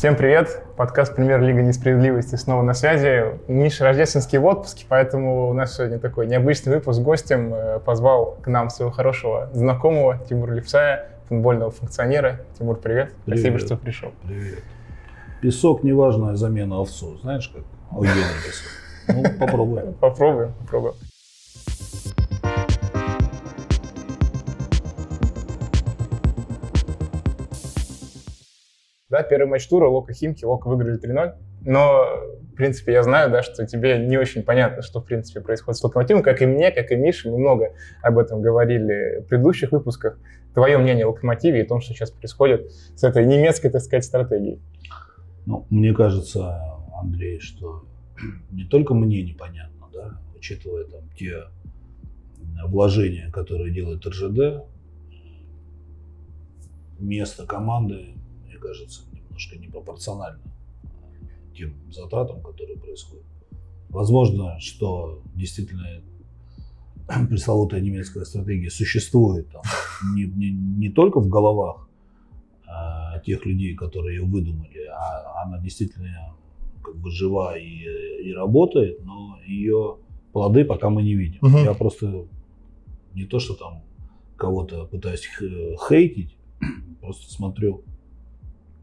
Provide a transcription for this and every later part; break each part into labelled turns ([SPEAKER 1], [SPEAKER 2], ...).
[SPEAKER 1] Всем привет! Подкаст «Премьер-лига несправедливости» снова на связи. Миша рождественский в отпуске, поэтому у нас сегодня такой необычный выпуск. Гостем э, позвал к нам своего хорошего знакомого Тимура Левсая, футбольного функционера. Тимур, привет. привет. Спасибо, что пришел.
[SPEAKER 2] Привет. Песок – неважная замена овцу. Знаешь, как у песок. Ну, попробуем.
[SPEAKER 1] Попробуем, попробуем. Да, первый матч тура, Лока Химки, Лока выиграли 3-0. Но, в принципе, я знаю, да, что тебе не очень понятно, что, в принципе, происходит с Локомотивом. Как и мне, как и Мише, мы много об этом говорили в предыдущих выпусках. Твое мнение о Локомотиве и о том, что сейчас происходит с этой немецкой, так сказать, стратегией.
[SPEAKER 2] Ну, мне кажется, Андрей, что не только мне непонятно, да, учитывая там те вложения, которые делает РЖД, место команды кажется, немножко непропорционально тем затратам, которые происходят. Возможно, что действительно пресловутая немецкая стратегия существует там, не, не, не только в головах а, тех людей, которые ее выдумали, а она действительно как бы жива и, и работает, но ее плоды пока мы не видим. Угу. Я просто не то, что там кого-то пытаюсь хейтить, просто смотрю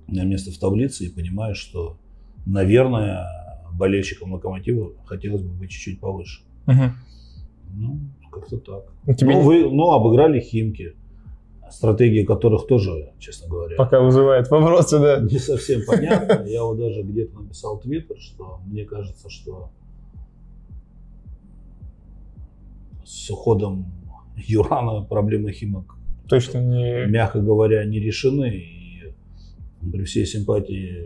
[SPEAKER 2] на место в таблице и понимаю, что, наверное, болельщикам Локомотива хотелось бы быть чуть-чуть повыше. Угу. Ну, как-то так. Ну, тебе ну, вы, ну, обыграли Химки, стратегия которых тоже, честно говоря...
[SPEAKER 1] Пока вызывает вопросы, да.
[SPEAKER 2] Не совсем понятно. Я вот даже где-то написал твиттер, что мне кажется, что с уходом Юрана проблемы Химок
[SPEAKER 1] точно не...
[SPEAKER 2] мягко говоря, не решены при всей симпатии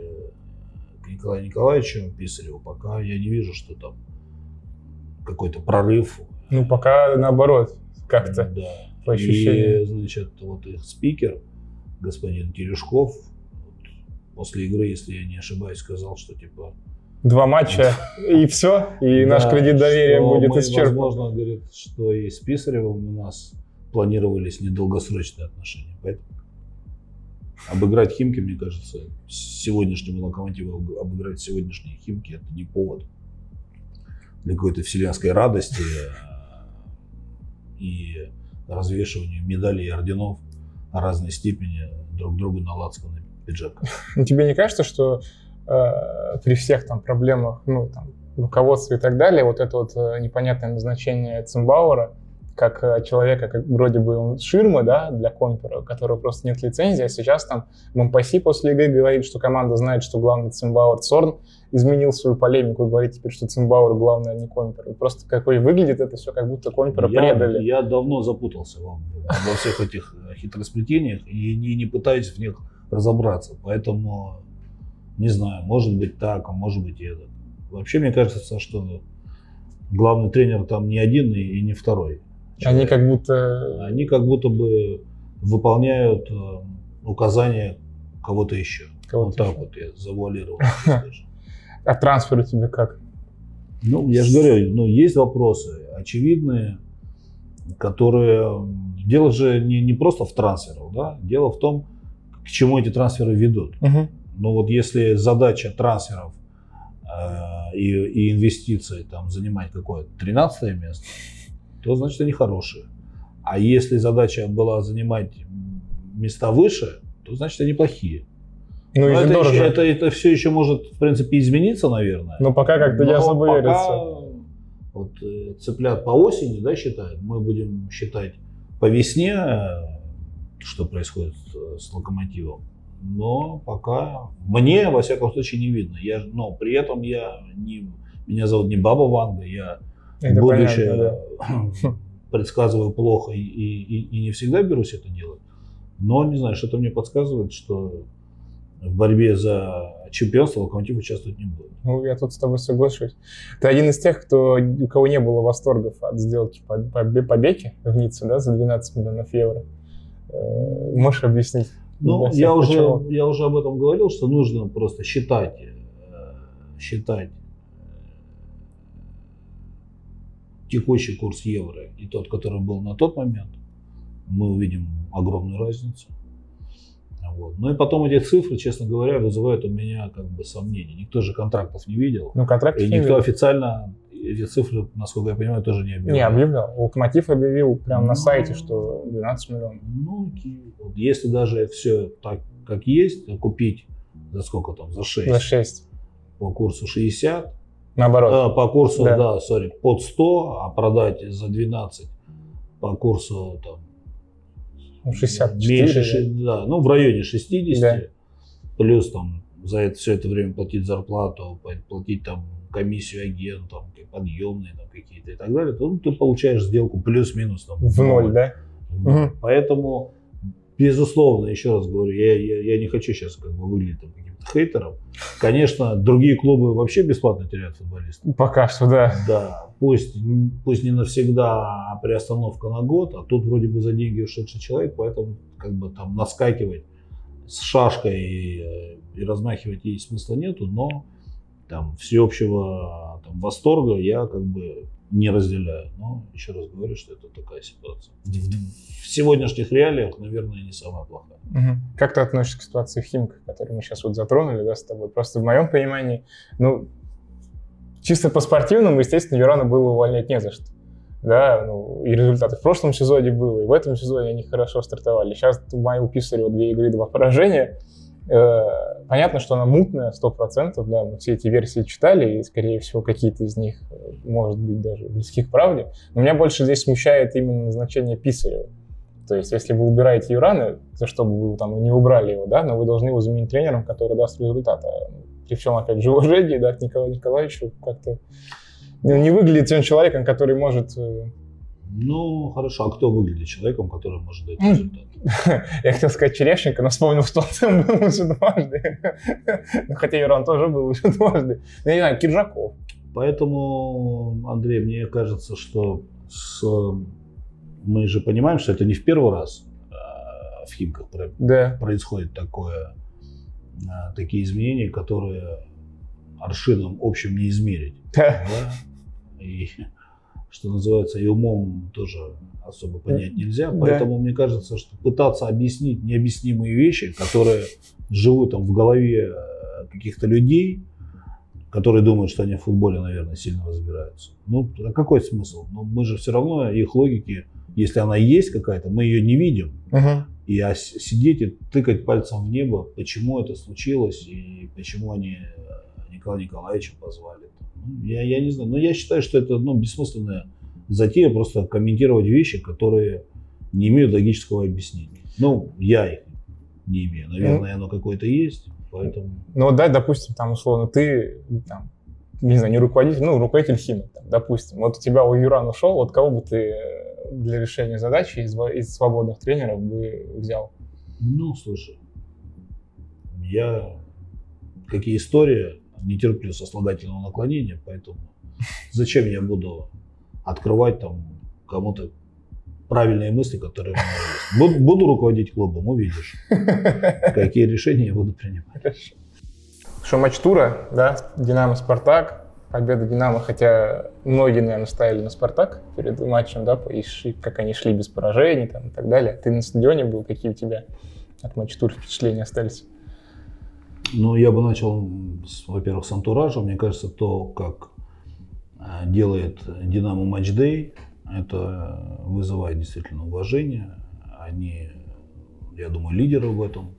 [SPEAKER 2] к Николаю Николаевичу Писареву, пока я не вижу, что там какой-то прорыв.
[SPEAKER 1] Ну, пока наоборот, как-то.
[SPEAKER 2] Да. По ощущениям. И, значит, вот их спикер, господин Терешков, после игры, если я не ошибаюсь, сказал, что типа
[SPEAKER 1] Два матча и все, и наш кредит доверия будет исчерпан.
[SPEAKER 2] Возможно, говорит, что и с Писаревым у нас планировались недолгосрочные отношения. Поэтому Обыграть Химки, мне кажется, сегодняшнему локомотиву обыграть сегодняшние Химки это не повод для какой-то вселенской радости э, и развешивания медалей и орденов разной степени друг другу на лацканы пиджака.
[SPEAKER 1] Ну, тебе не кажется, что э, при всех там проблемах, ну, там, руководстве и так далее, вот это вот э, непонятное назначение Цимбауэра, как э, человека, как вроде бы он ширма, да, для компера, у которого просто нет лицензии, а сейчас там Мампаси после игры говорит, что команда знает, что главный Цимбауэр Цорн изменил свою полемику и говорит теперь, что Цимбауэр главный, а не компер. И просто какой выглядит это все, как будто компера я, предали.
[SPEAKER 2] Я давно запутался во, во всех этих э, хитросплетениях и не, не пытаюсь в них разобраться, поэтому не знаю, может быть так, а может быть и это. Вообще мне кажется, что главный тренер там не один и, и не второй.
[SPEAKER 1] Они как будто...
[SPEAKER 2] Они как будто бы выполняют э, указания кого-то еще. Кого вот так вот я завуалировал.
[SPEAKER 1] А трансфер у тебя как?
[SPEAKER 2] Ну, я же говорю, ну, есть вопросы очевидные, которые... Дело же не, не просто в трансферах, да? Дело в том, к чему эти трансферы ведут. Угу. Ну вот если задача трансферов э, и, и инвестиций там занимать какое-то 13 место, то значит они хорошие. А если задача была занимать места выше, то значит они плохие. Ну, Но это, еще, это, это все еще может, в принципе, измениться, наверное.
[SPEAKER 1] Но пока как-то не особо пока
[SPEAKER 2] верится. Вот э, цыплят по осени, да, считают. Мы будем считать по весне, что происходит с локомотивом. Но пока мне, во всяком случае, не видно. Я, но при этом я не, меня зовут не Баба Ванга, я это будущее понятно, да. предсказываю плохо и, и, и не всегда берусь это делать. Но, не знаю, что-то мне подсказывает, что в борьбе за чемпионство Локомотив участвовать не будет.
[SPEAKER 1] Ну, я тут с тобой соглашусь. Ты один из тех, кто, у кого не было восторгов от сделки по, по, по Беке в Ницце, да, за 12 миллионов евро. Э, можешь объяснить?
[SPEAKER 2] Ну, я уже, я уже об этом говорил, что нужно просто считать, э, считать текущий курс евро и тот, который был на тот момент, мы увидим огромную разницу. Вот. Ну и потом эти цифры, честно говоря, вызывают у меня как бы сомнения. Никто же контрактов не видел.
[SPEAKER 1] Ну, контрактов
[SPEAKER 2] и
[SPEAKER 1] не
[SPEAKER 2] никто
[SPEAKER 1] видел.
[SPEAKER 2] официально эти цифры, насколько я понимаю, тоже не объявлял.
[SPEAKER 1] Не, объявлял. Локомотив объявил прямо на
[SPEAKER 2] Ну.
[SPEAKER 1] сайте, что 12 миллионов.
[SPEAKER 2] Ну. Вот если даже все так, как есть, купить за сколько там, за 6,
[SPEAKER 1] За 6.
[SPEAKER 2] по курсу 60,
[SPEAKER 1] Наоборот.
[SPEAKER 2] а, по курсу,
[SPEAKER 1] Да.
[SPEAKER 2] да, сори, под 100, а продать за 12 по курсу там
[SPEAKER 1] Ну, 64.
[SPEAKER 2] меньше,
[SPEAKER 1] да.
[SPEAKER 2] да, ну в районе 60,
[SPEAKER 1] Да.
[SPEAKER 2] плюс там за это все это время платить зарплату, пла- платить там комиссию агентам, подъемные там какие-то и так далее, то ну, ты получаешь сделку плюс-минус там
[SPEAKER 1] В ноль, да? Мгм.
[SPEAKER 2] Поэтому, безусловно, еще раз говорю, я, я, я не хочу сейчас как бы выглядеть там хейтером. Конечно, другие клубы вообще бесплатно теряют футболистов.
[SPEAKER 1] Пока что, да.
[SPEAKER 2] Да, пусть, пусть не навсегда, а приостановка на год, а тут вроде бы за деньги ушедший человек, поэтому как бы там наскакивать с шашкой и, э, и размахивать ей смысла нету, но там всеобщего там, восторга я как бы не разделяю. Но еще раз говорю, что это такая ситуация. В, в- сегодняшних реалиях, наверное, не самая плохая.
[SPEAKER 1] Мгм. Как ты относишься к ситуации в Химках, которую мы сейчас вот затронули, да, с тобой? Просто в моем понимании, ну, чисто по спортивному, естественно, Юрана было увольнять не за что. Да, ну, и результаты в прошлом сезоне было, и в этом сезоне они хорошо стартовали. Сейчас у Писарева две игры, два поражения. Э, понятно, что она мутная, сто процентов, да, мы все эти версии читали, и, скорее всего, какие-то из них, э, может быть, даже близки к правде. Но меня больше здесь смущает именно назначение Писарева. То есть, если вы убираете Юрана, за что бы вы там не убрали его, да, но вы должны его заменить тренером, который даст результат. А при всем, опять же, уважении, да, к Николаю Николаевичу как-то ну, не выглядит он человеком, который может... э,
[SPEAKER 2] Ну, хорошо, а кто выглядит человеком, который может дать результат?
[SPEAKER 1] Я хотел сказать Черешенко, но вспомнил, что он был уже дважды. Ну, Хотя Юран тоже был уже дважды. Ну, Я не знаю, Киржаков.
[SPEAKER 2] Поэтому, Андрей, мне кажется, что с- мы же понимаем, что это не в первый раз а, в Химках
[SPEAKER 1] Да.
[SPEAKER 2] происходит такое, а, такие изменения, которые аршином общим не измерить.
[SPEAKER 1] Да.
[SPEAKER 2] да? И, что называется, и умом тоже особо понять нельзя.
[SPEAKER 1] Да.
[SPEAKER 2] Поэтому мне кажется, что пытаться объяснить необъяснимые вещи, которые живут там в голове э, каких-то людей, которые думают, что они в футболе, наверное, сильно разбираются. Ну, а какой смысл? Ну, мы же все равно их логики, если она есть какая-то, мы ее не видим.
[SPEAKER 1] Мгм.
[SPEAKER 2] И а сидеть и тыкать пальцем в небо, почему это случилось и почему они э, Николая Николаевича позвали. Я, я не знаю. Но я считаю, что это ну, бессмысленная затея просто комментировать вещи, которые не имеют логического объяснения. Ну, я их не имею. Наверное, оно какое-то есть. Поэтому
[SPEAKER 1] Ну, вот, да, допустим, там, условно, ты, там, не знаю, не руководитель, ну, руководитель Химок, там, допустим. Вот у тебя у Юран ушел, вот кого бы ты для решения задачи из, из свободных тренеров бы взял?
[SPEAKER 2] Ну, слушай, я, какие истории, не терплю сослагательного наклонения, поэтому зачем я буду открывать там кому-то правильные мысли, которые у меня есть. Буду, буду руководить клубом, увидишь, какие решения я буду принимать.
[SPEAKER 1] Хорошо. Что матч тура, да, Динамо-Спартак, победа Динамо, хотя многие, наверное, ставили на Спартак перед матчем, да, и шли- как они шли без поражений там, и так далее. Ты на стадионе был, какие у тебя от матча тура впечатления остались?
[SPEAKER 2] Ну, я бы начал, во-первых, с антуража. Мне кажется, то, как э, делает Динамо матчдей, это вызывает действительно уважение. Они, я думаю, лидеры в этом.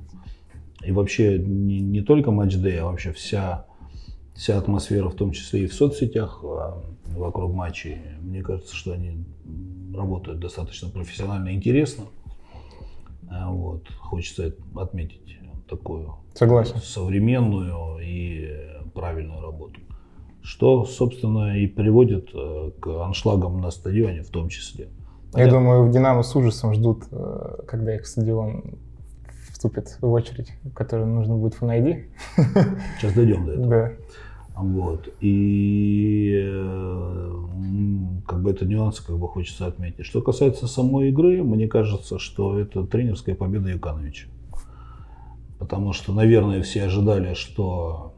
[SPEAKER 2] И вообще не, не только матчдей, а вообще вся, вся атмосфера, в том числе и в соцсетях а, вокруг матчей. Мне кажется, что они работают достаточно профессионально и интересно. Вот. Хочется отметить такую
[SPEAKER 1] Согласен.
[SPEAKER 2] современную и правильную работу. Что, собственно, и приводит э, к аншлагам на стадионе в том числе.
[SPEAKER 1] Я
[SPEAKER 2] Хотя-
[SPEAKER 1] думаю, в Динамо с ужасом ждут, э, когда их стадион вступит в очередь, которую нужно будет в найди.
[SPEAKER 2] Сейчас дойдем до этого.
[SPEAKER 1] Да.
[SPEAKER 2] Вот. И э, как бы это нюансы как бы хочется отметить. Что касается самой игры, мне кажется, что это тренерская победа Юкановича. Потому что, наверное, все ожидали, что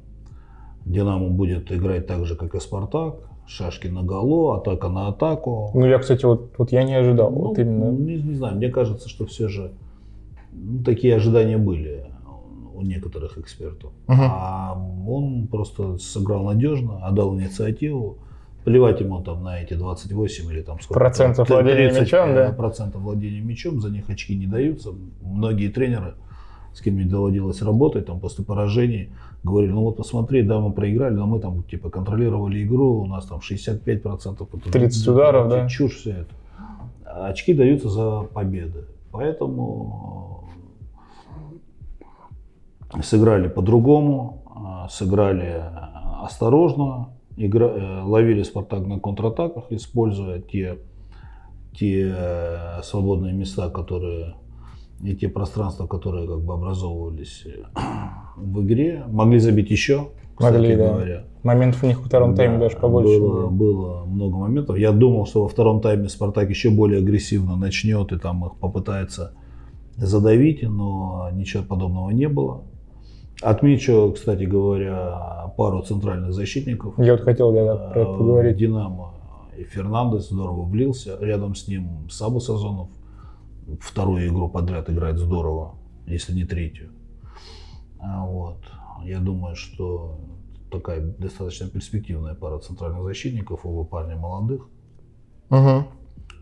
[SPEAKER 2] Динамо будет играть так же, как и Спартак. Шашки на голо, атака на атаку.
[SPEAKER 1] Ну, я, кстати, вот, вот я не ожидал.
[SPEAKER 2] Ну,
[SPEAKER 1] вот именно.
[SPEAKER 2] не, не знаю, мне кажется, что все же Ну, такие ожидания были у некоторых экспертов.
[SPEAKER 1] Мгм.
[SPEAKER 2] А он просто сыграл надежно, отдал инициативу. Плевать ему там на эти 28 или там сколько
[SPEAKER 1] Процентов владения
[SPEAKER 2] 30,
[SPEAKER 1] мячом,
[SPEAKER 2] э,
[SPEAKER 1] да?
[SPEAKER 2] Процентов владения мячом, за них очки не даются. Многие тренеры, с кем мне доводилось работать, там после поражений, говорили, ну вот посмотри, да, мы проиграли, но мы там типа контролировали игру, у нас там 65%. это
[SPEAKER 1] 30 ударов, да?
[SPEAKER 2] Чушь все это. Очки даются за победы. Поэтому э, сыграли по-другому, э, сыграли э, осторожно, игра, ловили Спартак на контратаках, используя те, те свободные места, которые и те пространства, которые как бы образовывались э, в игре. Могли забить еще, кстати
[SPEAKER 1] Могли, да.
[SPEAKER 2] говоря.
[SPEAKER 1] Моментов у них во втором тайме
[SPEAKER 2] Да,
[SPEAKER 1] даже побольше.
[SPEAKER 2] Было, было много моментов. Я думал, что во втором тайме Спартак еще более агрессивно начнет и там их попытается задавить, но ничего подобного не было. Отмечу, кстати говоря, пару центральных защитников.
[SPEAKER 1] Я вот хотел да, про это
[SPEAKER 2] Э,
[SPEAKER 1] поговорить.
[SPEAKER 2] Динамо и Фернандес здорово влился. Рядом с ним Сабу Сазонов. Вторую игру подряд играет здорово, если не третью. А Вот. Я думаю, что такая достаточно перспективная пара центральных защитников, оба парня молодых.
[SPEAKER 1] Мгм.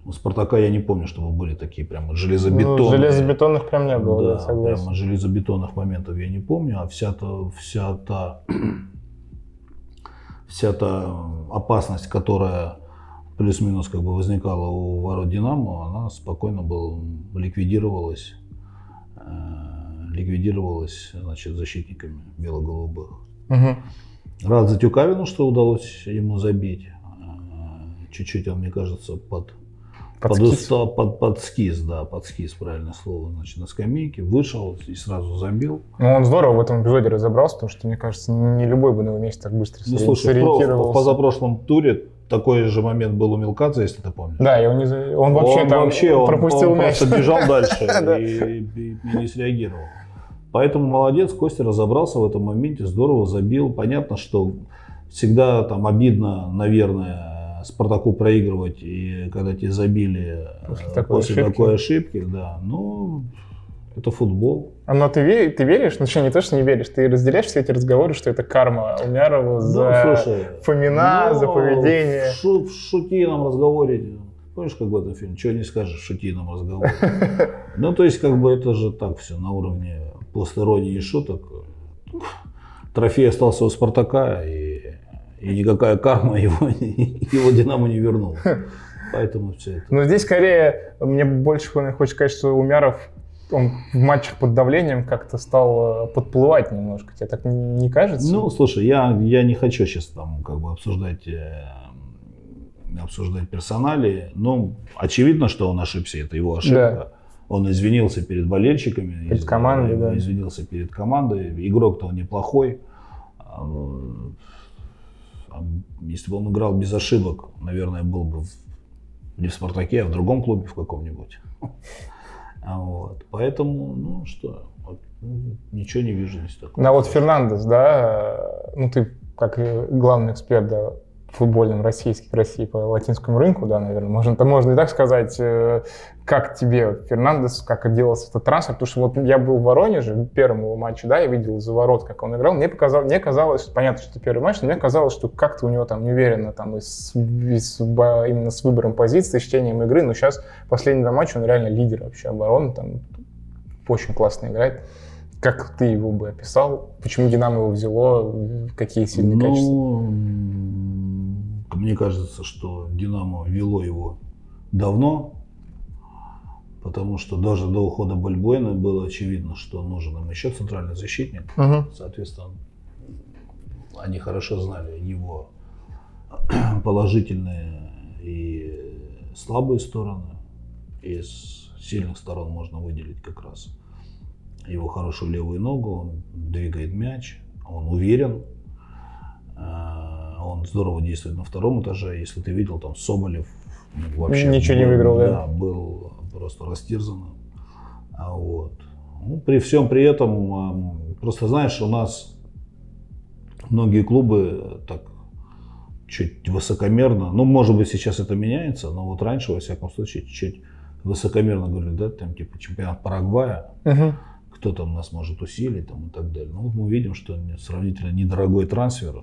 [SPEAKER 2] У Спартака я не помню, чтобы были такие прямо
[SPEAKER 1] Ну,
[SPEAKER 2] железобетонные.
[SPEAKER 1] железобетонных прям не было, да,
[SPEAKER 2] Да,
[SPEAKER 1] согласен.
[SPEAKER 2] прямо железобетонных моментов я не помню, а вся та, вся та, вся та опасность, которая плюс-минус как бы возникала у ворот Динамо, она спокойно была, ликвидировалась, э, ликвидировалась, значит, защитниками бело-голубых.
[SPEAKER 1] Мгм.
[SPEAKER 2] Рад за Тюкавину, что удалось ему забить. Э, Чуть-чуть он, мне кажется, под,
[SPEAKER 1] Под
[SPEAKER 2] под, под, под скис, да, под скис, правильное слово, значит, на скамейке, вышел и сразу забил.
[SPEAKER 1] Ну, он здорово в этом эпизоде разобрался, потому что, мне кажется, не любой бы на его месте так быстро
[SPEAKER 2] Ну, слушай, про- в
[SPEAKER 1] сориентировался.
[SPEAKER 2] позапрошлом туре такой же момент был у Милкадзе, если ты помнишь.
[SPEAKER 1] Да, и он, не он вообще
[SPEAKER 2] он
[SPEAKER 1] там
[SPEAKER 2] вообще, он,
[SPEAKER 1] пропустил
[SPEAKER 2] он
[SPEAKER 1] мяч.
[SPEAKER 2] просто бежал дальше
[SPEAKER 1] Да.
[SPEAKER 2] и, и- и не среагировал. Поэтому молодец, Костя разобрался в этом моменте, здорово забил. Понятно, что всегда там обидно, наверное, Спартаку проигрывать, и когда тебе забили э,
[SPEAKER 1] После такой
[SPEAKER 2] после
[SPEAKER 1] ошибки.
[SPEAKER 2] такой ошибки, да. Ну, это футбол.
[SPEAKER 1] А, Но ты, ве- ты веришь? Ну что, не то, что не веришь, ты разделяешь все эти разговоры, что это карма Умярова за
[SPEAKER 2] ну, слушай,
[SPEAKER 1] Фомина,
[SPEAKER 2] ну,
[SPEAKER 1] за поведение.
[SPEAKER 2] В, шу- в шутейном разговоре, помнишь, как в этом фильме, чего не скажешь в шутейном разговоре. Ну, то есть, как бы это же так все на уровне посторонней и шуток. Трофей остался у Спартака, и, и никакая карма его, его Динамо не вернула. Поэтому все это.
[SPEAKER 1] Но здесь скорее, мне больше хочется сказать, что Умяров он в матчах под давлением как-то стал э, подплывать немножко. Тебе так не кажется?
[SPEAKER 2] Ну, слушай, я, я не хочу сейчас там как бы обсуждать, э, обсуждать персонали, но очевидно, что он ошибся, это его ошибка. Он извинился перед болельщиками,
[SPEAKER 1] Перед
[SPEAKER 2] из-
[SPEAKER 1] командой, да.
[SPEAKER 2] извинился перед командой. Игрок-то он неплохой. А, а, Если бы он играл без ошибок, наверное, был бы в- не в Спартаке, а в другом клубе в каком-нибудь. А Вот. Поэтому, ну что, вот, ну, ничего не вижу здесь такого.
[SPEAKER 1] Ну, а вот Фернандес, да, э, ну ты как главный эксперт, да, футбольном российский в России по латинскому рынку, да, наверное, можно, это можно и так сказать. э, Как тебе Фернандес, как делался этот трансфер? Потому что вот я был в Воронеже, в первом его матче, да, я видел за ворот, как он играл. Мне, показалось, мне казалось, понятно, что это первый матч, но мне казалось, что как-то у него там неуверенно там и с, и с именно с выбором позиции, с чтением игры. Но сейчас последний два матча он реально лидер вообще обороны, там очень классно играет. Как ты его бы описал? Почему Динамо его взяло? Какие сильные качества?
[SPEAKER 2] Ну, м, мне кажется, что Динамо вело его давно, потому что даже до ухода Бальбойна было очевидно, что нужен им еще центральный защитник.
[SPEAKER 1] Мгм.
[SPEAKER 2] Соответственно, они хорошо знали его положительные и слабые стороны. Из сильных сторон можно выделить как раз его хорошую левую ногу, он двигает мяч, он уверен, э, он здорово действует на втором этаже. Если ты видел, там Соболев ну, вообще
[SPEAKER 1] Ничего не
[SPEAKER 2] был-
[SPEAKER 1] выиграл, да?
[SPEAKER 2] да, был просто растерзан. А вот. Ну, при всем при этом, эм, просто знаешь, у нас многие клубы так чуть высокомерно, ну, может быть, сейчас это меняется, но вот раньше, во всяком случае, чуть высокомерно говорили, да, там типа чемпионат Парагвая,
[SPEAKER 1] Мгм.
[SPEAKER 2] кто там нас может усилить там, и так далее. Ну, вот мы видим, что не- сравнительно недорогой трансфер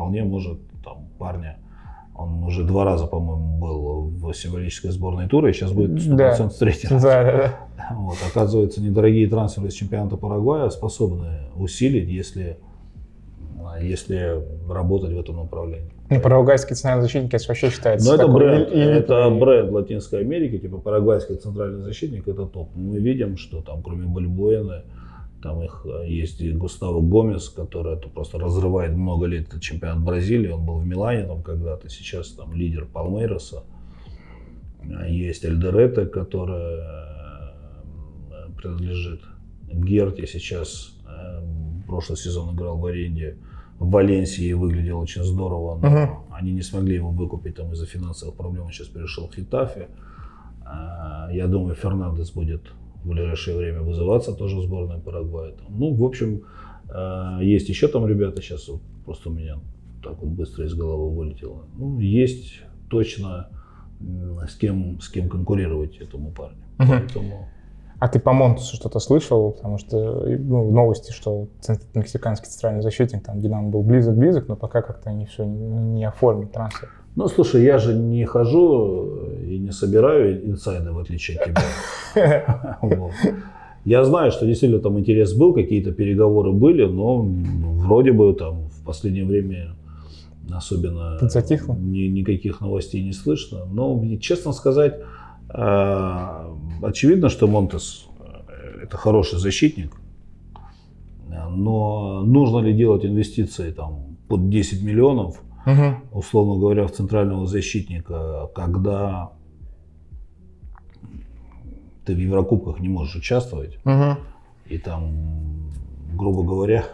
[SPEAKER 2] вполне может там парня, он уже два раза, по-моему, был в символической сборной тура, и сейчас будет 100%
[SPEAKER 1] Да.
[SPEAKER 2] третий
[SPEAKER 1] Да,
[SPEAKER 2] раз.
[SPEAKER 1] да, да.
[SPEAKER 2] Вот, оказывается, недорогие трансферы из чемпионата Парагвая способны усилить, если, если работать в этом направлении.
[SPEAKER 1] Ну, парагвайский национальный защитник это вообще считается
[SPEAKER 2] Но это бренд,
[SPEAKER 1] элитный.
[SPEAKER 2] это бренд Латинской Америки, типа парагвайский центральный защитник, это топ. Мы видим, что там кроме Бальбуэна, там их э, есть и Густаво Гомес, который это просто разрывает много лет это чемпионат Бразилии, он был в Милане там когда-то, сейчас там лидер Палмейроса. А Есть Эльдерете, которая э, принадлежит Герте, сейчас э, прошлый сезон играл в аренде в Валенсии выглядел очень здорово, но
[SPEAKER 1] Мгм.
[SPEAKER 2] они не смогли его выкупить там из-за финансовых проблем, он сейчас перешел в Хитафе. А, Я думаю, Фернандес будет в ближайшее время вызываться тоже в сборную Парагвая. Там. Ну, в общем, э, есть еще там ребята, сейчас вот просто у меня так вот быстро из головы вылетело. Ну, есть точно с кем, с кем конкурировать этому парню.
[SPEAKER 1] Мгм.
[SPEAKER 2] Поэтому
[SPEAKER 1] А ты по Монтусу что-то слышал? Потому что ну, новости, что мексиканский центральный защитник, там Динамо был близок-близок, но пока как-то они все не, не оформили трансфер.
[SPEAKER 2] Ну, слушай, я же не хожу и не собираю инсайды, в отличие от тебя. Вот. Я знаю, что действительно там интерес был, какие-то переговоры были, но вроде бы там в последнее время особенно
[SPEAKER 1] Подзатихло?
[SPEAKER 2] ни- никаких новостей не слышно. Но, честно сказать, э, очевидно, что Монтес э, это хороший защитник, но нужно ли делать инвестиции там под 10 миллионов,
[SPEAKER 1] Мгм.
[SPEAKER 2] условно говоря, в центрального защитника, когда ты в Еврокубках не можешь участвовать,
[SPEAKER 1] Мгм.
[SPEAKER 2] и там, грубо говоря,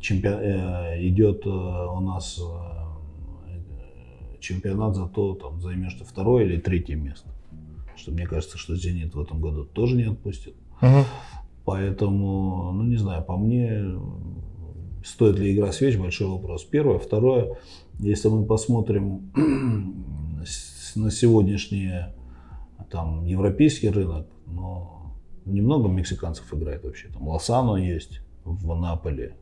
[SPEAKER 2] чемпион- э, идет э, у нас э, чемпионат за то, там, займешь второе или третье место. Что мне кажется, что «Зенит» в этом году тоже не отпустит.
[SPEAKER 1] Мгм.
[SPEAKER 2] Поэтому, ну не знаю, по мне, стоит ли игра свеч, большой вопрос. Первое. Второе, если мы посмотрим на сегодняшний там, европейский рынок, но немного мексиканцев играет вообще. Там Лосано есть в Наполе.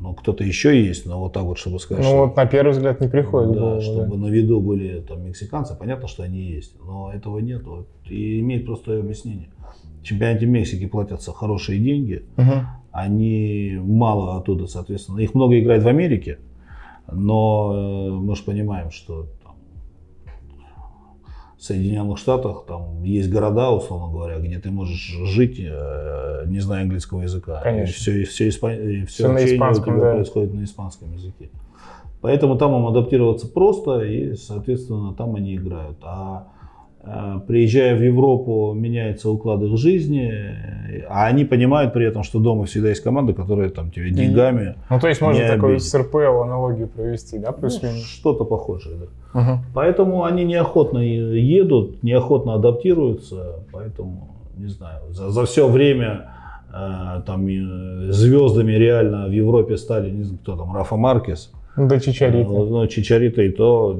[SPEAKER 2] Ну, кто-то еще есть, но вот так вот, чтобы сказать,
[SPEAKER 1] Ну
[SPEAKER 2] что-
[SPEAKER 1] вот на первый взгляд не приходит
[SPEAKER 2] да,
[SPEAKER 1] голову, да.
[SPEAKER 2] чтобы на виду были там мексиканцы, понятно, что они есть, но этого нет. Вот, и имеет простое объяснение. В чемпионате Мексики платятся хорошие деньги,
[SPEAKER 1] Мгм.
[SPEAKER 2] они мало оттуда, соответственно, их много играет в Америке, но э, мы же понимаем, что там, в Соединенных Штатах там есть города, условно говоря, где ты можешь жить, э, не зная английского языка.
[SPEAKER 1] Конечно.
[SPEAKER 2] И все, и все, испа- и все
[SPEAKER 1] Всё на испанском,
[SPEAKER 2] у тебя
[SPEAKER 1] да.
[SPEAKER 2] происходит на испанском языке. Поэтому там им адаптироваться просто, и, соответственно, там они играют. А приезжая в Европу, меняется уклад их жизни, а они понимают при этом, что дома всегда есть команда, которая там тебе деньгами,
[SPEAKER 1] Ну, то есть можно такую с РПЛ аналогию провести, да,
[SPEAKER 2] ну,
[SPEAKER 1] плюс-минус?
[SPEAKER 2] что-то похожее. Да.
[SPEAKER 1] Мгм.
[SPEAKER 2] Поэтому они неохотно едут, неохотно адаптируются, поэтому, не знаю, за, за все время э, там э, звездами реально в Европе стали, не знаю, кто там, Рафа Маркес,
[SPEAKER 1] Ну, до Чичарита.
[SPEAKER 2] Ну, ну, Чичарита и то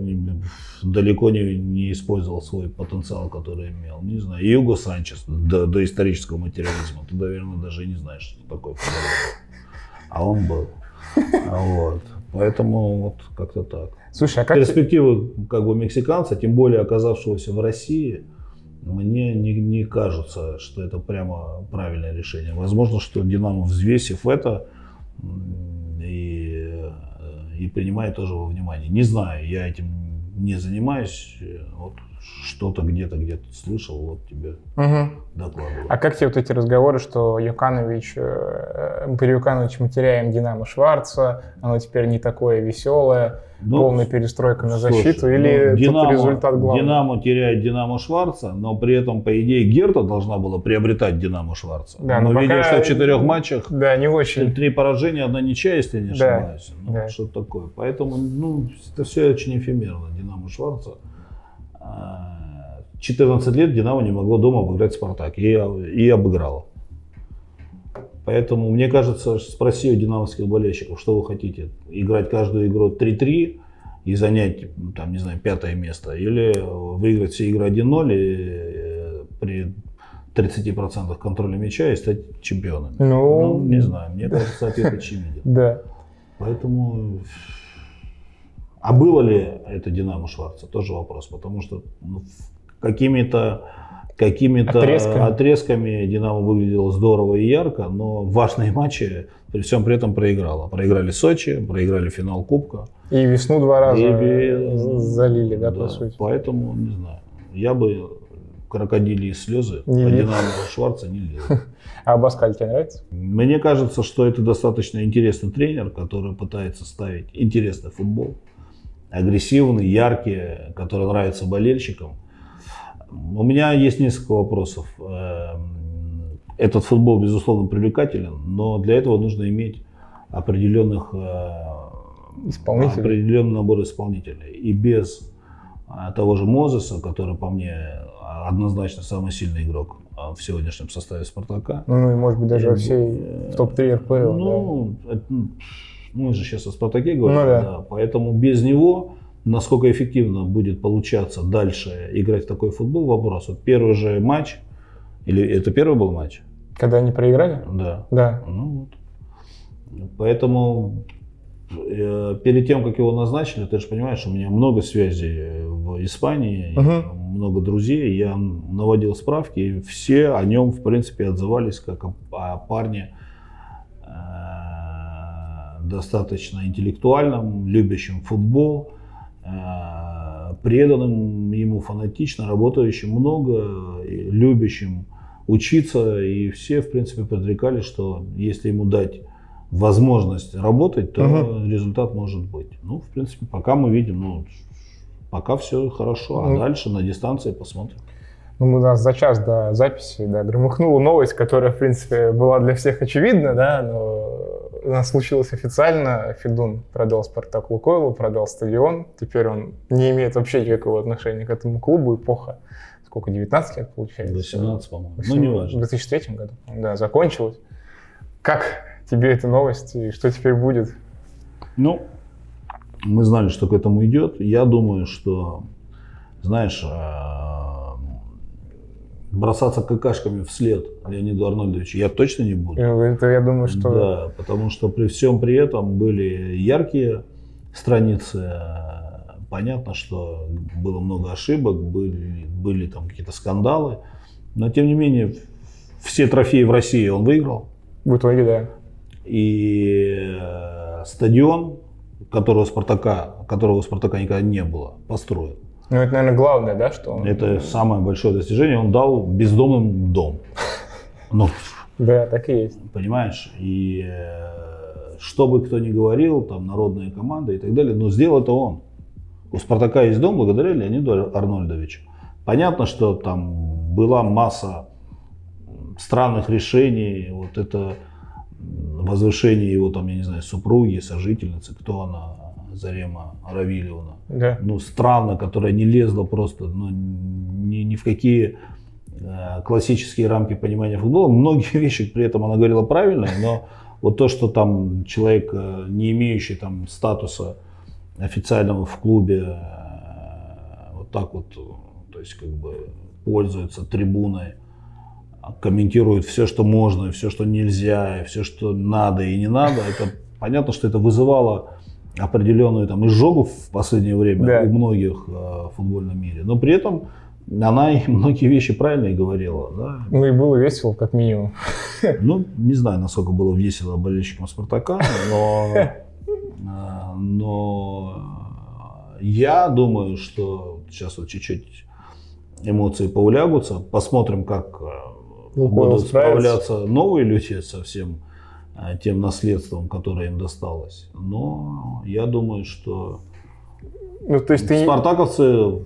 [SPEAKER 2] далеко не, не использовал свой потенциал, который имел. Не знаю, и Юго Санчес до, до исторического материализма. Ты, наверное, даже не знаешь, что такое футбол. А он был. А Вот. Поэтому вот как-то так.
[SPEAKER 1] Слушай, а как...
[SPEAKER 2] Перспективы как бы мексиканца, тем более оказавшегося в России, мне не, не кажется, что это прямо правильное решение. Возможно, что Динамо, взвесив это, и принимает тоже во внимание. Не знаю, я этим не занимаюсь. э, Вот что-то где-то где-то слышал, вот тебе
[SPEAKER 1] Мгм.
[SPEAKER 2] докладываю.
[SPEAKER 1] А как тебе вот эти разговоры, что Юканович, э, при Юкановиче мы теряем Динамо Шварца, оно теперь не такое веселое,
[SPEAKER 2] Ну,
[SPEAKER 1] полная перестройка на
[SPEAKER 2] Слушай,
[SPEAKER 1] защиту,
[SPEAKER 2] ну,
[SPEAKER 1] или тут
[SPEAKER 2] Динамо,
[SPEAKER 1] результат главный?
[SPEAKER 2] Динамо теряет Динамо Шварца, но при этом, по идее, Герта должна была приобретать Динамо Шварца.
[SPEAKER 1] Да,
[SPEAKER 2] но
[SPEAKER 1] но пока-
[SPEAKER 2] что в четырех матчах
[SPEAKER 1] Да, не очень.
[SPEAKER 2] три поражения, одна ничья, если не
[SPEAKER 1] Да,
[SPEAKER 2] ошибаюсь. Ну,
[SPEAKER 1] да.
[SPEAKER 2] Что такое. Поэтому, ну, это все очень эфемерно, Динамо Шварца. А, 14 лет Динамо не могло дома обыграть Спартак. И, и обыграло. Поэтому, мне кажется, спроси у динамовских болельщиков, что вы хотите. Играть каждую игру 3-3 и занять, там, не знаю, пятое место. Или выиграть все игры 1-0 и, при 30% контроля мяча и стать чемпионом.
[SPEAKER 1] Ну,
[SPEAKER 2] Ну, не знаю, мне кажется, ответ очевиден.
[SPEAKER 1] Да.
[SPEAKER 2] Поэтому... А было ли это Динамо Шварца? Тоже вопрос, потому что ну, какими-то какими-то
[SPEAKER 1] Отрезками.
[SPEAKER 2] отрезками Динамо выглядело здорово и ярко, но важные матчи при всем при этом проиграла. Проиграли Сочи, проиграли финал Кубка.
[SPEAKER 1] И весну два раза
[SPEAKER 2] И
[SPEAKER 1] залили, да, по сути.
[SPEAKER 2] Поэтому, не знаю, я бы крокодилии слезы
[SPEAKER 1] Не
[SPEAKER 2] по. Динамо Шварца не лил.
[SPEAKER 1] А Абаскаль тебе нравится?
[SPEAKER 2] Мне кажется, что это достаточно интересный тренер, который пытается ставить интересный футбол. Агрессивный, яркий, который нравится болельщикам. У меня есть несколько вопросов. Эм, Этот футбол, безусловно, привлекателен, но для этого нужно иметь определенных, э,
[SPEAKER 1] Исполнителей.
[SPEAKER 2] определенный набор исполнителей. И без а, того же Мозеса, который, по мне, однозначно самый сильный игрок а, в сегодняшнем составе «Спартака»,
[SPEAKER 1] Ну и может быть даже во
[SPEAKER 2] Э,
[SPEAKER 1] всей в топ-3 РПЛ.
[SPEAKER 2] ну, это, ну, мы же сейчас о Спартаке говорим,
[SPEAKER 1] Ну да.
[SPEAKER 2] да, поэтому без него, насколько эффективно будет получаться дальше играть в такой футбол, вопрос. Вот первый же матч, или это первый был матч?
[SPEAKER 1] да. Когда они проиграли?
[SPEAKER 2] Да.
[SPEAKER 1] Да.
[SPEAKER 2] Ну вот. Поэтому э, перед тем, как его назначили, ты же понимаешь, у меня много связей в Испании,
[SPEAKER 1] Мгм.
[SPEAKER 2] много друзей, я наводил справки, и все о нем, в принципе, отзывались как о, о парне достаточно интеллектуальном, любящем футбол, э, преданным ему фанатично, работающим много, любящим учиться, и все, в принципе, предрекали, что если ему дать возможность работать, то
[SPEAKER 1] Мгм.
[SPEAKER 2] результат может быть. Ну, в принципе, пока мы видим, ну, пока все хорошо, а
[SPEAKER 1] Ну.
[SPEAKER 2] дальше на дистанции посмотрим.
[SPEAKER 1] Ну, у нас за час до записи, да, громыхнула новость, которая, в принципе, была для всех очевидна, да, но у нас случилось официально. Федун продал «Спартак» Лукойлу, продал стадион. Теперь он не имеет вообще никакого отношения к этому клубу. Эпоха, сколько, 19 лет получается?
[SPEAKER 2] 18, по-моему. Ну,
[SPEAKER 1] 18,
[SPEAKER 2] не
[SPEAKER 1] В
[SPEAKER 2] важно.
[SPEAKER 1] 2003 году, да, закончилось. Как тебе эта новость и что теперь будет?
[SPEAKER 2] Ну, мы знали, что к этому идет. Я думаю, что, знаешь, э, бросаться какашками вслед Леониду Арнольдовичу я точно не буду.
[SPEAKER 1] Э, Это, я думаю, что...
[SPEAKER 2] Да, потому что при всем при этом были яркие страницы. Понятно, что было много ошибок, были, были там какие-то скандалы. Но тем не менее, все трофеи в России он выиграл.
[SPEAKER 1] В итоге, да.
[SPEAKER 2] И э, стадион, которого Спартака, которого у Спартака никогда не было, построил.
[SPEAKER 1] Ну, это, наверное, главное, да, что он...
[SPEAKER 2] Это самое большое достижение. Он дал бездомным дом. Ну,
[SPEAKER 1] Да, так и есть.
[SPEAKER 2] понимаешь? И э, что бы кто ни говорил, там народная команда и так далее, но сделал это он. У Спартака есть дом благодаря Леониду Ар- Арнольдовичу. Понятно, что там была масса странных решений, вот это возвышение его там, я не знаю, супруги, сожительницы, кто она, Зарема Равильевна
[SPEAKER 1] Да.
[SPEAKER 2] ну, странно, которая не лезла просто ну, ни, ни в какие э, классические рамки понимания футбола. Многие вещи при этом она говорила правильно, но вот то, что там человек, э, не имеющий там статуса официального в клубе, э, вот так вот, то есть как бы пользуется трибуной, комментирует все, что можно, и все, что нельзя, и все, что надо и не надо, это понятно, что это вызывало определенную там изжогу в последнее время
[SPEAKER 1] Да.
[SPEAKER 2] у многих э, в футбольном мире. Но при этом она многие вещи правильно и говорила. Да?
[SPEAKER 1] Ну и было весело, как минимум.
[SPEAKER 2] Ну, не знаю, насколько было весело болельщикам Спартака, но, э, но я думаю, что сейчас вот чуть-чуть эмоции поулягутся. Посмотрим, как э,
[SPEAKER 1] Лукойл
[SPEAKER 2] будут справляться новые люди со всем тем наследством, которое им досталось. Но я думаю, что
[SPEAKER 1] Ну, то есть ты...
[SPEAKER 2] спартаковцы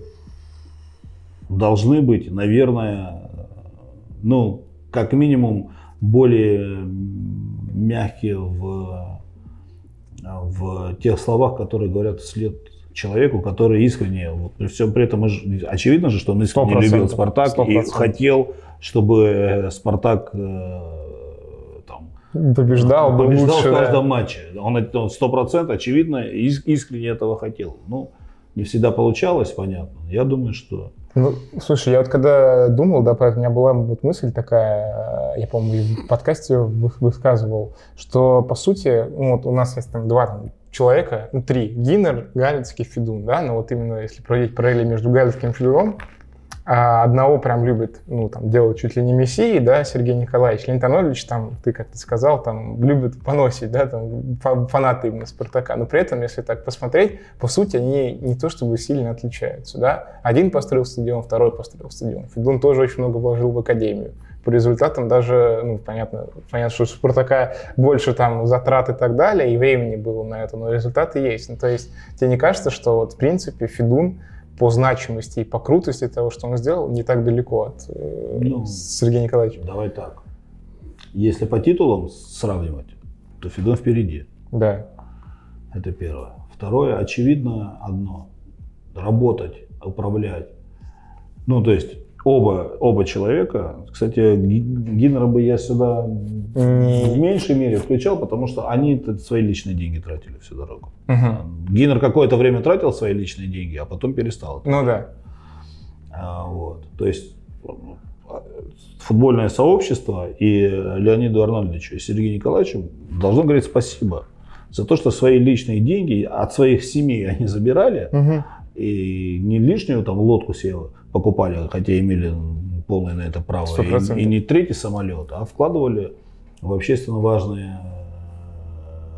[SPEAKER 2] должны быть, наверное, ну, как минимум, более мягкие в, в тех словах, которые говорят вслед человеку, который искренне, вот при всем при этом, очевидно же, что он искренне любил Спартак
[SPEAKER 1] Сто
[SPEAKER 2] и
[SPEAKER 1] процентов.
[SPEAKER 2] хотел, чтобы Спартак э,
[SPEAKER 1] побеждал, был
[SPEAKER 2] побеждал
[SPEAKER 1] лучше,
[SPEAKER 2] в
[SPEAKER 1] да.
[SPEAKER 2] каждом матче. Он это- он сто процентов, очевидно, ис- искренне этого хотел. Ну, не всегда получалось, понятно. Я думаю, что
[SPEAKER 1] Ну, слушай, я вот когда думал, да, у меня была вот мысль такая, я, по-моему, в подкасте высказывал, что, по сути, ну, вот у нас есть там два там, человека, ну, три, Гиннер, Галицкий, Федун, да, но вот именно если проводить параллели между Галицким и Федуном, а одного прям любит, ну, там, делать чуть ли не мессией, да, Сергей Николаевич. Анатольевич, там, ты как-то сказал, там, любит поносить, да, там, фанаты именно Спартака. Но при этом, если так посмотреть, по сути, они не то чтобы сильно отличаются, да. Один построил стадион, второй построил стадион. Федун тоже очень много вложил в академию. По результатам даже, ну, понятно, понятно, что у Спартака больше там затрат и так далее, и времени было на это, но результаты есть. Ну, то есть, тебе не кажется, что вот, в принципе, Федун по значимости и по крутости того, что он сделал, не так далеко от э, ну, Сергея Николаевича.
[SPEAKER 2] Давай так. Если по титулам сравнивать, то Федон впереди.
[SPEAKER 1] Да.
[SPEAKER 2] Это первое. Второе, очевидно, одно. Работать, управлять. Ну, то есть оба, оба человека. Кстати, Гиннера бы я сюда в меньшей мере включал, потому что они свои личные деньги тратили всю дорогу. Угу. Гиннер какое-то время тратил свои личные деньги, а потом перестал.
[SPEAKER 1] Ну да.
[SPEAKER 2] А, вот. То есть футбольное сообщество и Леониду Арнольдовичу и Сергею Николаевичу должно говорить спасибо за то, что свои личные деньги от своих семей они забирали угу. и не лишнюю там лодку села покупали, хотя имели полное на это право, и, и не третий самолет, а вкладывали в общественно важные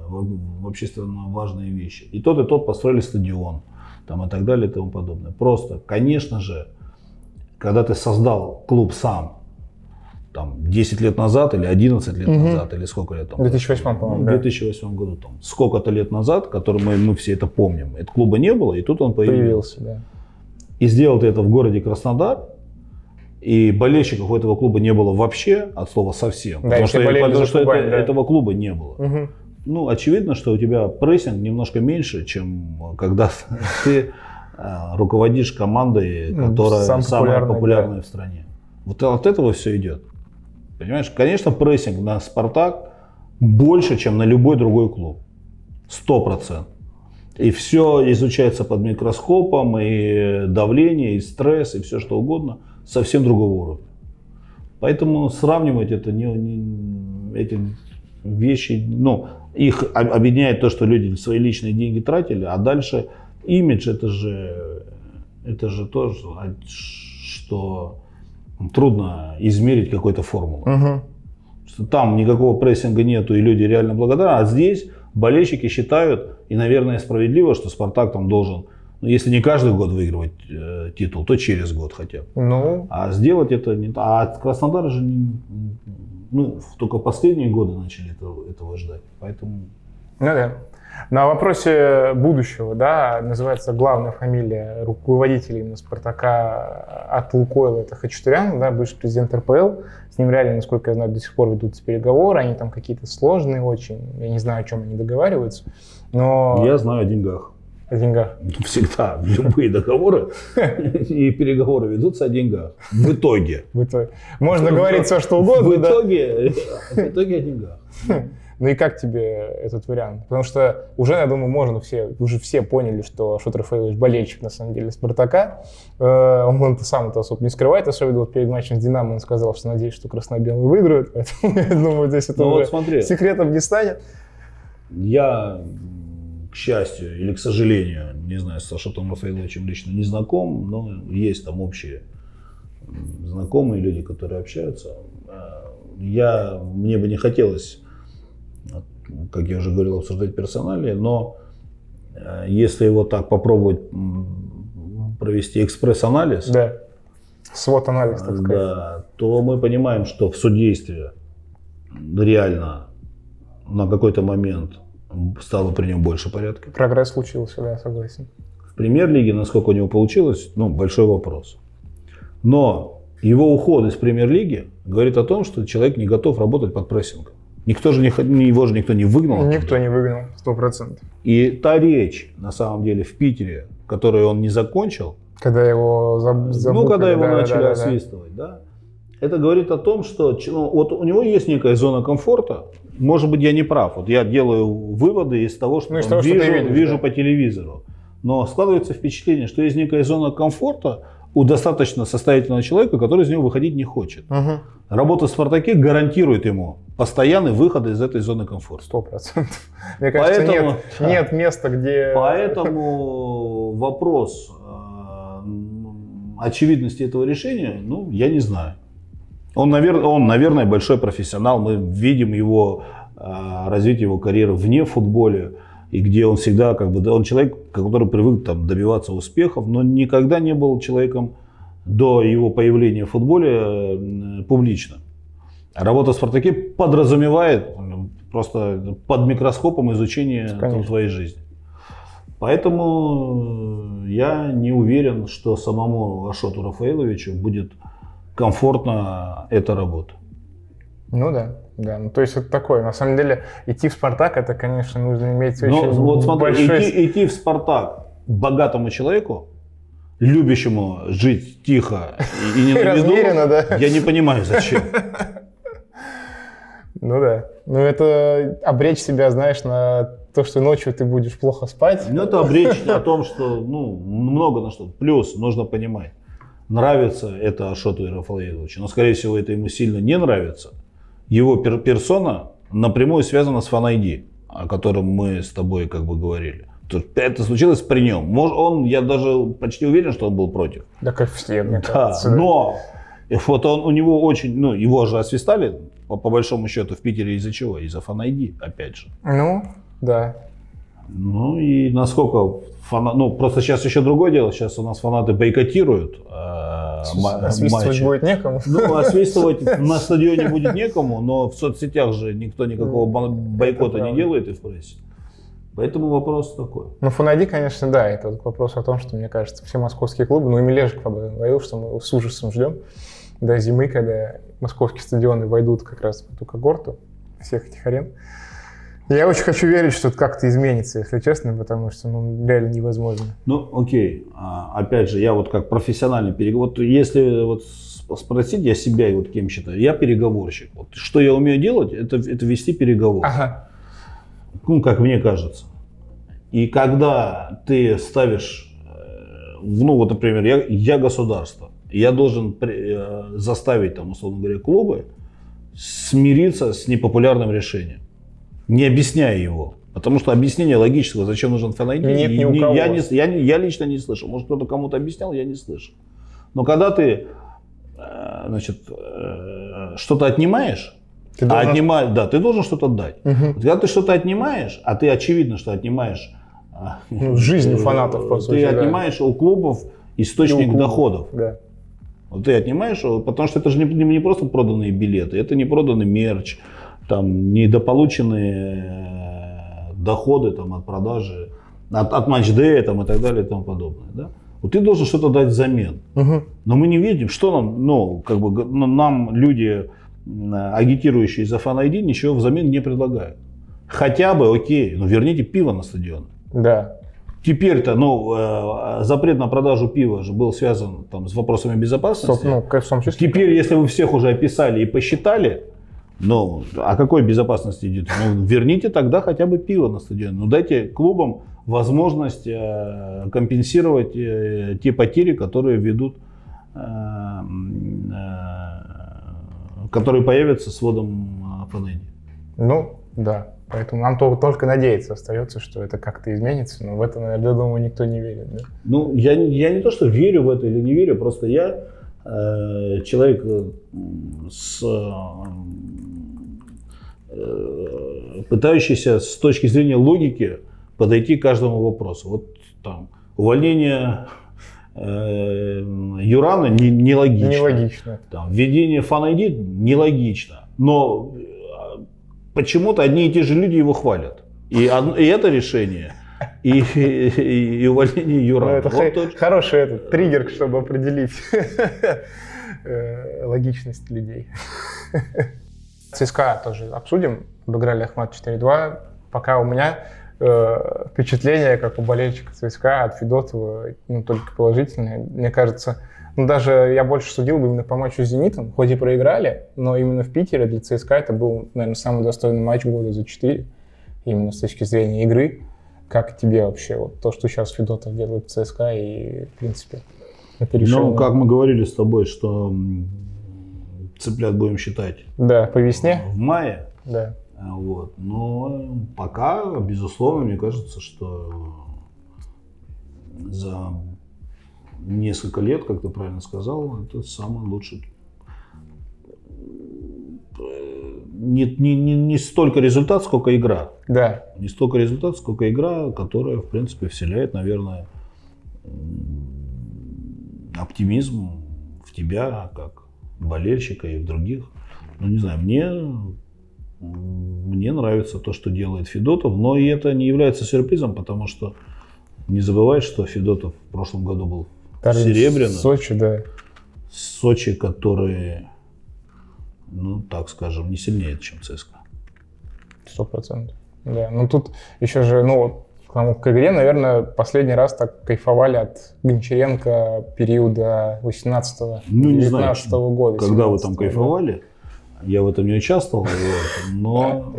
[SPEAKER 2] в общественно важные вещи. И тот, и тот построили стадион, там и так далее и тому подобное. Просто, конечно же, когда ты создал клуб сам, там, 10 лет назад или 11 лет угу. назад, или сколько лет там?
[SPEAKER 1] В 2008, по-моему,
[SPEAKER 2] 2008 да. году, там, сколько-то лет назад, который мы, мы все это помним. Этого клуба не было, и тут он появился. появился да и сделал ты это в городе Краснодар, и болельщиков у этого клуба не было вообще, от слова совсем. Да, потому что, потому что Кубань, это, да. этого клуба не было. Угу. Ну, очевидно, что у тебя прессинг немножко меньше, чем когда ты а, руководишь командой, ну, которая Сам самая популярная да. в стране. Вот от этого все идет. Понимаешь, конечно, прессинг на Спартак больше, чем на любой другой клуб. Сто процентов. И все изучается под микроскопом, и давление, и стресс, и все что угодно, совсем другого уровня. Поэтому сравнивать это не, не эти вещи, ну, их объединяет то, что люди свои личные деньги тратили, а дальше имидж это же, это же то, что трудно измерить какой-то формулой. Угу. Там никакого прессинга нету, и люди реально благодарны, а здесь болельщики считают, и, наверное, справедливо, что Спартак там должен, ну, если не каждый год выигрывать э, титул, то через год хотя бы.
[SPEAKER 1] Ну.
[SPEAKER 2] А сделать это не... А Краснодар же не, ну, только последние годы начали этого, этого ждать. Поэтому...
[SPEAKER 1] Ну да. На вопросе будущего, да, называется главная фамилия руководителя именно Спартака от Лукойла, это Хачатурян, да, бывший президент РПЛ. С ним реально, насколько я знаю, до сих пор ведутся переговоры, они там какие-то сложные очень, я не знаю, о чем они договариваются, но...
[SPEAKER 2] Я знаю о деньгах.
[SPEAKER 1] О деньгах.
[SPEAKER 2] Всегда любые договоры и переговоры ведутся о деньгах. В итоге.
[SPEAKER 1] В итоге. Можно говорить все, что угодно.
[SPEAKER 2] В итоге, в итоге о деньгах.
[SPEAKER 1] Ну и как тебе этот вариант? Потому что уже, я думаю, можно все, уже все поняли, что Шот Рафаилович болельщик, на самом деле, Спартака. Э, он сам это особо не скрывает, особенно вот перед матчем с Динамо он сказал, что надеюсь, что красно-белые выиграют. Поэтому я думаю, здесь это ну, вот смотри. секретом не станет.
[SPEAKER 2] Я, к счастью или к сожалению, не знаю, с Шотом Рафаиловичем лично не знаком, но есть там общие знакомые люди, которые общаются. Э, я, мне бы не хотелось как я уже говорил, обсуждать персонали, но э, если его так попробовать провести экспресс-анализ,
[SPEAKER 1] да. свод-анализ, так сказать,
[SPEAKER 2] да, то мы понимаем, что в судействе реально на какой-то момент стало при нем больше порядка.
[SPEAKER 1] Прогресс случился, да, согласен.
[SPEAKER 2] В премьер-лиге, насколько у него получилось, ну, большой вопрос. Но его уход из премьер-лиги говорит о том, что человек не готов работать под прессингом. Никто же не, его же никто не выгнал.
[SPEAKER 1] Никто не выгнал, сто процентов.
[SPEAKER 2] И та речь, на самом деле, в Питере, которую он не закончил.
[SPEAKER 1] Когда его заб...
[SPEAKER 2] Ну, когда его да, начали да, да, освистывать, да. Это говорит о том, что ну, вот у него есть некая зона комфорта. Может быть, я не прав. Вот я делаю выводы из того, что, ну, из того, вижу, что видишь, вижу да. по телевизору. Но складывается впечатление, что есть некая зона комфорта у достаточно состоятельного человека, который из него выходить не хочет.
[SPEAKER 1] Угу.
[SPEAKER 2] Работа в «Спартаке» гарантирует ему постоянный выход из этой зоны комфорта.
[SPEAKER 1] Сто процентов. Мне кажется,
[SPEAKER 2] Поэтому-
[SPEAKER 1] нет, нет места, где...
[SPEAKER 2] Поэтому вопрос э, очевидности этого решения, ну, я не знаю. Он, навер- он, наверное, большой профессионал. Мы видим его э, развитие его карьеры вне футболя, и где он всегда, как бы, он человек, который привык там, добиваться успехов, но никогда не был человеком до его появления в футболе э, публично. Работа в «Спартаке» подразумевает просто под микроскопом изучение там, твоей жизни. Поэтому я не уверен, что самому Ашоту Рафаиловичу будет комфортно эта работа.
[SPEAKER 1] Ну да, да. Ну, то есть это такое. На самом деле идти в «Спартак» это, конечно, нужно иметь
[SPEAKER 2] Но
[SPEAKER 1] очень
[SPEAKER 2] вот смотри,
[SPEAKER 1] большой...
[SPEAKER 2] идти, идти в «Спартак» богатому человеку, любящему жить тихо и, и не на виду,
[SPEAKER 1] да.
[SPEAKER 2] я не понимаю, зачем.
[SPEAKER 1] Ну да. Ну это обречь себя, знаешь, на то, что ночью ты будешь плохо спать.
[SPEAKER 2] Ну, это обречь о том, что ну, много на что. Плюс нужно понимать, нравится это Ашоту Рафаэловичу, но, скорее всего, это ему сильно не нравится. Его пер- персона напрямую связана с фанайди, о котором мы с тобой как бы говорили. Это случилось при нем. Он, я даже почти уверен, что он был против.
[SPEAKER 1] Да как все, мне
[SPEAKER 2] Да,
[SPEAKER 1] кажется.
[SPEAKER 2] но вот он, у него очень, ну, его же освистали, по, по большому счету, в Питере из-за чего? Из-за фанайди, опять же.
[SPEAKER 1] Ну, да.
[SPEAKER 2] Ну и насколько фана... ну просто сейчас еще другое дело, сейчас у нас фанаты бойкотируют э,
[SPEAKER 1] Освистывать
[SPEAKER 2] матчи.
[SPEAKER 1] будет некому.
[SPEAKER 2] Ну, освистывать на стадионе будет некому, но в соцсетях же никто никакого бо- бойкота не делает и в прессе. Поэтому вопрос такой.
[SPEAKER 1] Ну, Фанади, конечно, да, это вот вопрос о том, что, мне кажется, все московские клубы, ну и Мележик об этом говорил, что мы с ужасом ждем до зимы, когда московские стадионы войдут как раз в эту когорту всех этих арен. Я очень хочу верить, что это как-то изменится, если честно, потому что ну, реально невозможно.
[SPEAKER 2] Ну, окей. А, опять же, я вот как профессиональный переговорщик, вот если вот спросить я себя, и вот кем считаю, я переговорщик. Вот что я умею делать, это, это вести переговоры.
[SPEAKER 1] Ага.
[SPEAKER 2] ну, как мне кажется. И когда ты ставишь, э, ну, вот, например, я, я государство, я должен при- э, заставить, там, условно говоря, клубы смириться с непопулярным решением, не объясняя его. Потому что объяснение логического, зачем нужен фанайди,
[SPEAKER 1] Нет ни у кого.
[SPEAKER 2] я, не, я, я лично не слышал. Может, кто-то кому-то объяснял, я не слышал. Но когда ты э, значит, э, что-то отнимаешь,
[SPEAKER 1] Ты
[SPEAKER 2] а
[SPEAKER 1] должен-
[SPEAKER 2] отнимаешь, да, ты должен что-то дать.
[SPEAKER 1] Мгм.
[SPEAKER 2] Вот Когда ты что-то отнимаешь, а ты очевидно, что отнимаешь а,
[SPEAKER 1] Ну, жизнь у фанатов, по
[SPEAKER 2] ты
[SPEAKER 1] сути, да.
[SPEAKER 2] отнимаешь у клубов
[SPEAKER 1] И у
[SPEAKER 2] источник
[SPEAKER 1] клубов.
[SPEAKER 2] доходов.
[SPEAKER 1] Да.
[SPEAKER 2] Вот ты отнимаешь, потому что это же не- не просто проданные билеты, это не проданный мерч, там, недополученные э, доходы там, от продажи, от, от матч-дэя там, и так далее и тому подобное. Да? Вот ты должен что-то дать взамен.
[SPEAKER 1] Мгм.
[SPEAKER 2] Но мы не видим, что нам, ну, как бы, ну, нам люди, агитирующие за фан ничего взамен не предлагают. Хотя бы, окей, ну верните пиво на стадион.
[SPEAKER 1] Да.
[SPEAKER 2] Теперь-то, ну, э, запрет на продажу пива же был связан там, с вопросами безопасности.
[SPEAKER 1] Стоп, ну, как в том числе.
[SPEAKER 2] Теперь, если вы всех уже описали и посчитали, ну, о какой безопасности идет? Ну, верните тогда хотя бы пиво на стадион. Ну, дайте клубам возможность э, компенсировать э, те потери, которые ведут, э, которые появятся с вводом э, фанэди.
[SPEAKER 1] Ну, да. Поэтому нам то- только надеяться остается, что это как-то изменится, но в это, наверное, я думаю, никто не верит. Да?
[SPEAKER 2] Ну, я, не- я не то, что верю в это или не верю, просто я человек с, пытающийся с точки зрения логики подойти к каждому вопросу. Вот там увольнение э, Юрана не, нелогично.
[SPEAKER 1] Нелогично.
[SPEAKER 2] Там, введение Fan ID нелогично. Но э, почему-то одни и те же люди его хвалят. И, и это решение, и, и, и увольнение
[SPEAKER 1] Ну,
[SPEAKER 2] Юрана.
[SPEAKER 1] это
[SPEAKER 2] Вот точно.
[SPEAKER 1] хороший этот триггер, чтобы определить э, логичность людей. ЦСКА тоже обсудим. Обыграли Ахмат 4-2. Пока у меня э, впечатление, как у болельщика ЦСКА от Федотова, ну, только положительное. Мне кажется, ну, даже я больше судил бы именно по матчу с «Зенитом». Хоть и проиграли, но именно в Питере для ЦСКА это был, наверное, самый достойный матч года за 4. Именно с точки зрения игры. Как тебе вообще вот то, что сейчас Федотов делает в ЦСКА и, в принципе, это решение.
[SPEAKER 2] Ну, как мы говорили с тобой, что цыплят будем считать.
[SPEAKER 1] Да, по весне?
[SPEAKER 2] В мае.
[SPEAKER 1] Да.
[SPEAKER 2] Вот. Но пока, безусловно, мне кажется, что за несколько лет, как ты правильно сказал, это самый лучший не, не, не, не столько результат, сколько игра.
[SPEAKER 1] Да.
[SPEAKER 2] Не столько результат, сколько игра, которая, в принципе, вселяет, наверное, оптимизм в тебя, как болельщика и в других. Ну, не знаю, мне, мне нравится то, что делает Федотов, но и это не является сюрпризом, потому что не забывай, что Федотов в прошлом году был серебряным.
[SPEAKER 1] Сочи, да.
[SPEAKER 2] Сочи, который ну, так скажем, не сильнее, чем ЦСКА.
[SPEAKER 1] Сто процентов. Да, ну тут еще же, ну, к, к игре, наверное, последний раз так кайфовали от Гончаренко периода 18-го, ну, 19 -го года.
[SPEAKER 2] Когда вы там кайфовали, да. я в этом не участвовал, но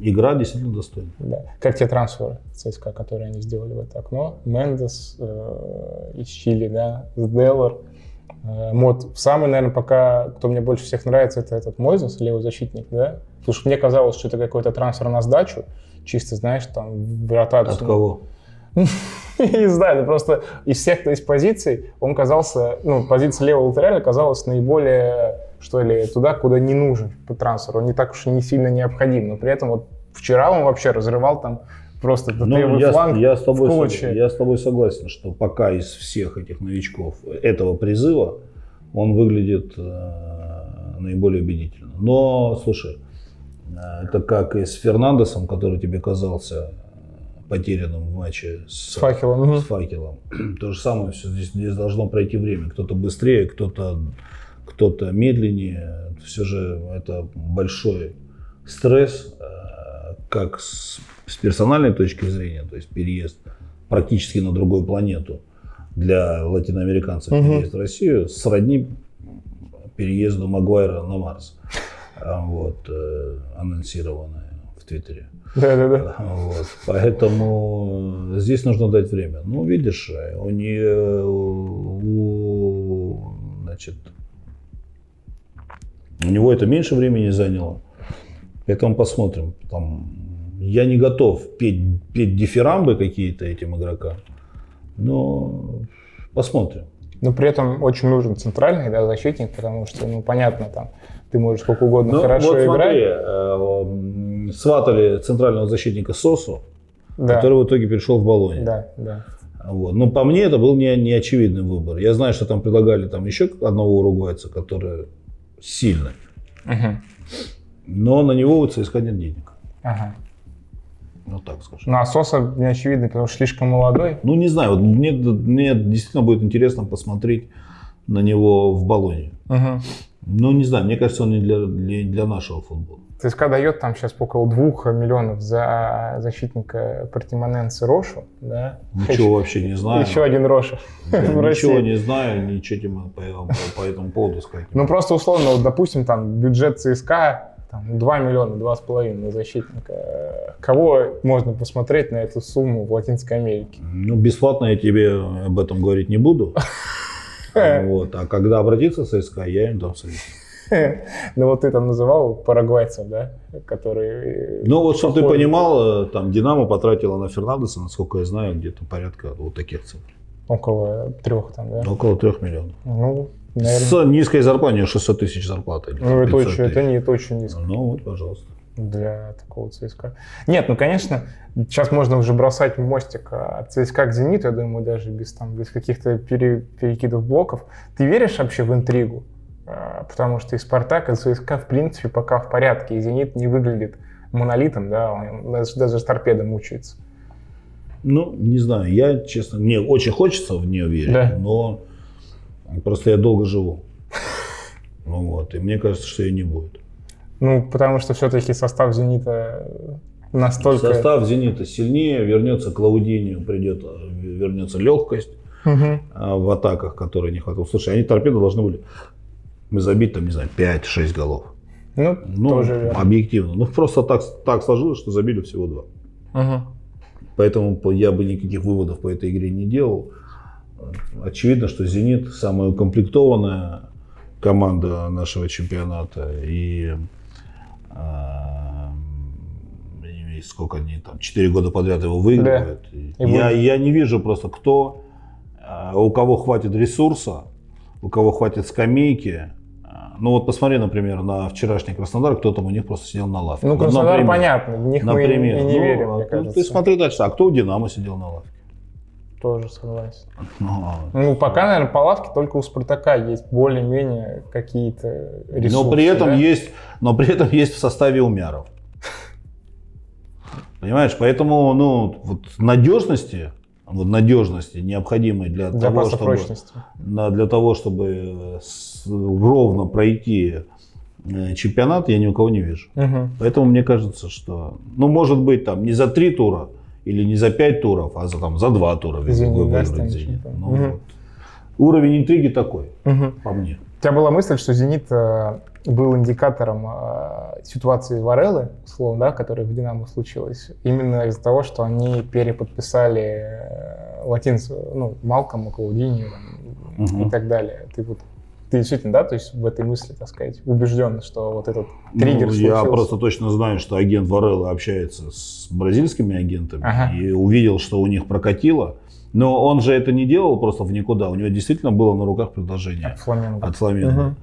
[SPEAKER 2] игра действительно достойна.
[SPEAKER 1] Да. Как те трансферы ЦСКА, которые они сделали в это окно? Мендес э, из Чили, да, Деллар. Э, мод. Самый, наверное, пока, кто мне больше всех нравится, это этот Мойзес, левый защитник, да? Потому что мне казалось, что это какой-то трансфер на сдачу, чисто, знаешь, там, в ротацию.
[SPEAKER 2] От кого?
[SPEAKER 1] Не знаю, ну просто из всех из позиций он казался, ну, позиция левого латераля казалась наиболее, что ли, туда, куда не нужен по трансферу. Он не так уж и не сильно необходим, но при этом вот вчера он вообще разрывал там просто
[SPEAKER 2] ну, левый я, фланг я с тобой, в Я с тобой согласен, что пока из всех этих новичков этого призыва он выглядит э, наиболее убедительно. Но, слушай, э, это как и с Фернандесом, который тебе казался потерянным в матче с,
[SPEAKER 1] с факелом.
[SPEAKER 2] С факелом. То же самое все здесь, здесь должно пройти время. Кто-то быстрее, кто-то кто-то медленнее. Все же это большой стресс, э, как с с персональной точки зрения, то есть переезд практически на другую планету для латиноамериканцев, угу. переезд в Россию, сродни переезду Магуайра на Марс, вот, э, анонсированное в Твиттере.
[SPEAKER 1] Да, да, да.
[SPEAKER 2] Вот. Поэтому здесь нужно дать время. Ну, видишь, у нее, у, значит, у него это меньше времени заняло. Поэтому посмотрим. Там я не готов петь, петь дифирамбы какие-то этим игрокам, но посмотрим.
[SPEAKER 1] Но при этом очень нужен центральный да, защитник, потому что, ну, понятно, там ты можешь сколько угодно ну, хорошо вот смотри, играть.
[SPEAKER 2] Э, сватали центрального защитника Сосу, да. который в итоге перешел в Болоне.
[SPEAKER 1] Да, да.
[SPEAKER 2] Вот. Но по мне это был не, не очевидный выбор. Я знаю, что там предлагали там еще одного уругвайца, который сильный. Угу. Но на него у ЦСКА нет денег.
[SPEAKER 1] Ага.
[SPEAKER 2] Ну, так скажем.
[SPEAKER 1] Ну, а Соса не очевидно, потому что слишком молодой.
[SPEAKER 2] Ну, не знаю. Вот мне, мне действительно будет интересно посмотреть на него в Болоне.
[SPEAKER 1] Угу.
[SPEAKER 2] Ну, не знаю. Мне кажется, он не для, для, для нашего футбола.
[SPEAKER 1] ЦСКА дает там сейчас около двух миллионов за защитника Партимоненса Рошу, да?
[SPEAKER 2] Ничего вообще не знаю.
[SPEAKER 1] Еще один Роша
[SPEAKER 2] Я ничего не знаю, ничего по, по этому поводу сказать.
[SPEAKER 1] Ну, просто условно, вот, допустим, там бюджет ЦСКА там, 2 миллиона, 2,5 на защитника. Кого можно посмотреть на эту сумму в Латинской Америке?
[SPEAKER 2] Ну, бесплатно я тебе об этом говорить не буду. Вот. А когда обратиться в ЦСКА, я им дам совет.
[SPEAKER 1] Ну вот ты там называл парагвайцев, да, которые...
[SPEAKER 2] Ну вот, чтобы ты понимал, э, там Динамо потратила на Фернандеса, насколько я знаю, где-то порядка вот таких цифр.
[SPEAKER 1] Около трех там, да?
[SPEAKER 2] Около трех миллионов.
[SPEAKER 1] Ну,
[SPEAKER 2] Наверное... С низкой зарплатой, 600 тысяч зарплаты.
[SPEAKER 1] Ну, это, очень, это не это очень низко.
[SPEAKER 2] Ну, вот, пожалуйста.
[SPEAKER 1] Для такого ЦСКА. Нет, ну, конечно, сейчас можно уже бросать мостик от ЦСКА к Зениту, я думаю, даже без, там, без каких-то пере, перекидов блоков. Ты веришь вообще в интригу? А, потому что и Спартак, и ЦСКА, в принципе, пока в порядке, и Зенит не выглядит монолитом, да, он даже, даже с торпедом мучается.
[SPEAKER 2] Ну, не знаю, я, честно, мне очень хочется в нее верить, да. но Просто я долго живу. Ну вот, и мне кажется, что ее не будет.
[SPEAKER 1] Ну, потому что все-таки состав «Зенита» настолько...
[SPEAKER 2] Состав «Зенита» сильнее, вернется к Лаудинию, придет, вернется легкость угу. в атаках, которые не хватало. Слушай, они торпеды должны были забить, там, не знаю, 5-6 голов.
[SPEAKER 1] Ну, ну тоже верно.
[SPEAKER 2] объективно. Ну, просто так, так сложилось, что забили всего два.
[SPEAKER 1] Угу.
[SPEAKER 2] Поэтому я бы никаких выводов по этой игре не делал. очевидно, что «Зенит» самая укомплектованная команда нашего чемпионата. И э, сколько они там, 4 года подряд его выигрывают. Да. Я, я не вижу просто, кто, э, у кого хватит ресурса, у кого хватит скамейки, ну вот посмотри, например, на вчерашний Краснодар, кто там у них просто сидел на лавке.
[SPEAKER 1] Ну, Краснодар например, понятно, в них например, мы и не
[SPEAKER 2] ну,
[SPEAKER 1] верим,
[SPEAKER 2] мне кажется. Ты смотри дальше, а кто у Динамо сидел на лавке?
[SPEAKER 1] Тоже согласен. Ну, ну пока, наверное, по лавке только у Спартака есть более-менее какие-то ресурсы.
[SPEAKER 2] Но при этом да? есть, но при этом есть в составе Умяров. Понимаешь, поэтому, ну, вот надежности вот надежности, необходимой для, для того, чтобы, прочности. для того, чтобы ровно пройти э, чемпионат, я ни у кого не вижу. Угу. Поэтому мне кажется, что, ну, может быть, там не за три тура или не за пять туров, а за, там, за два тура
[SPEAKER 1] Зенит, да, Зенит.
[SPEAKER 2] Ну, угу. вот. Уровень интриги такой, угу. по мне.
[SPEAKER 1] У тебя была мысль, что «Зенит» э, был индикатором э, ситуации Вареллы, условно, да, которая в «Динамо» случилась, именно из-за того, что они переподписали э, латинцу, ну, Малкому, Клаудинию угу. и так далее. Ты вот ты действительно, да, то есть в этой мысли, так сказать, убежден, что вот этот триггер ну, случился?
[SPEAKER 2] Я просто точно знаю, что агент Варелла общается с бразильскими агентами ага. и увидел, что у них прокатило. Но он же это не делал просто в никуда. У него действительно было на руках предложение. От Фламенго. От Фламенго. Угу.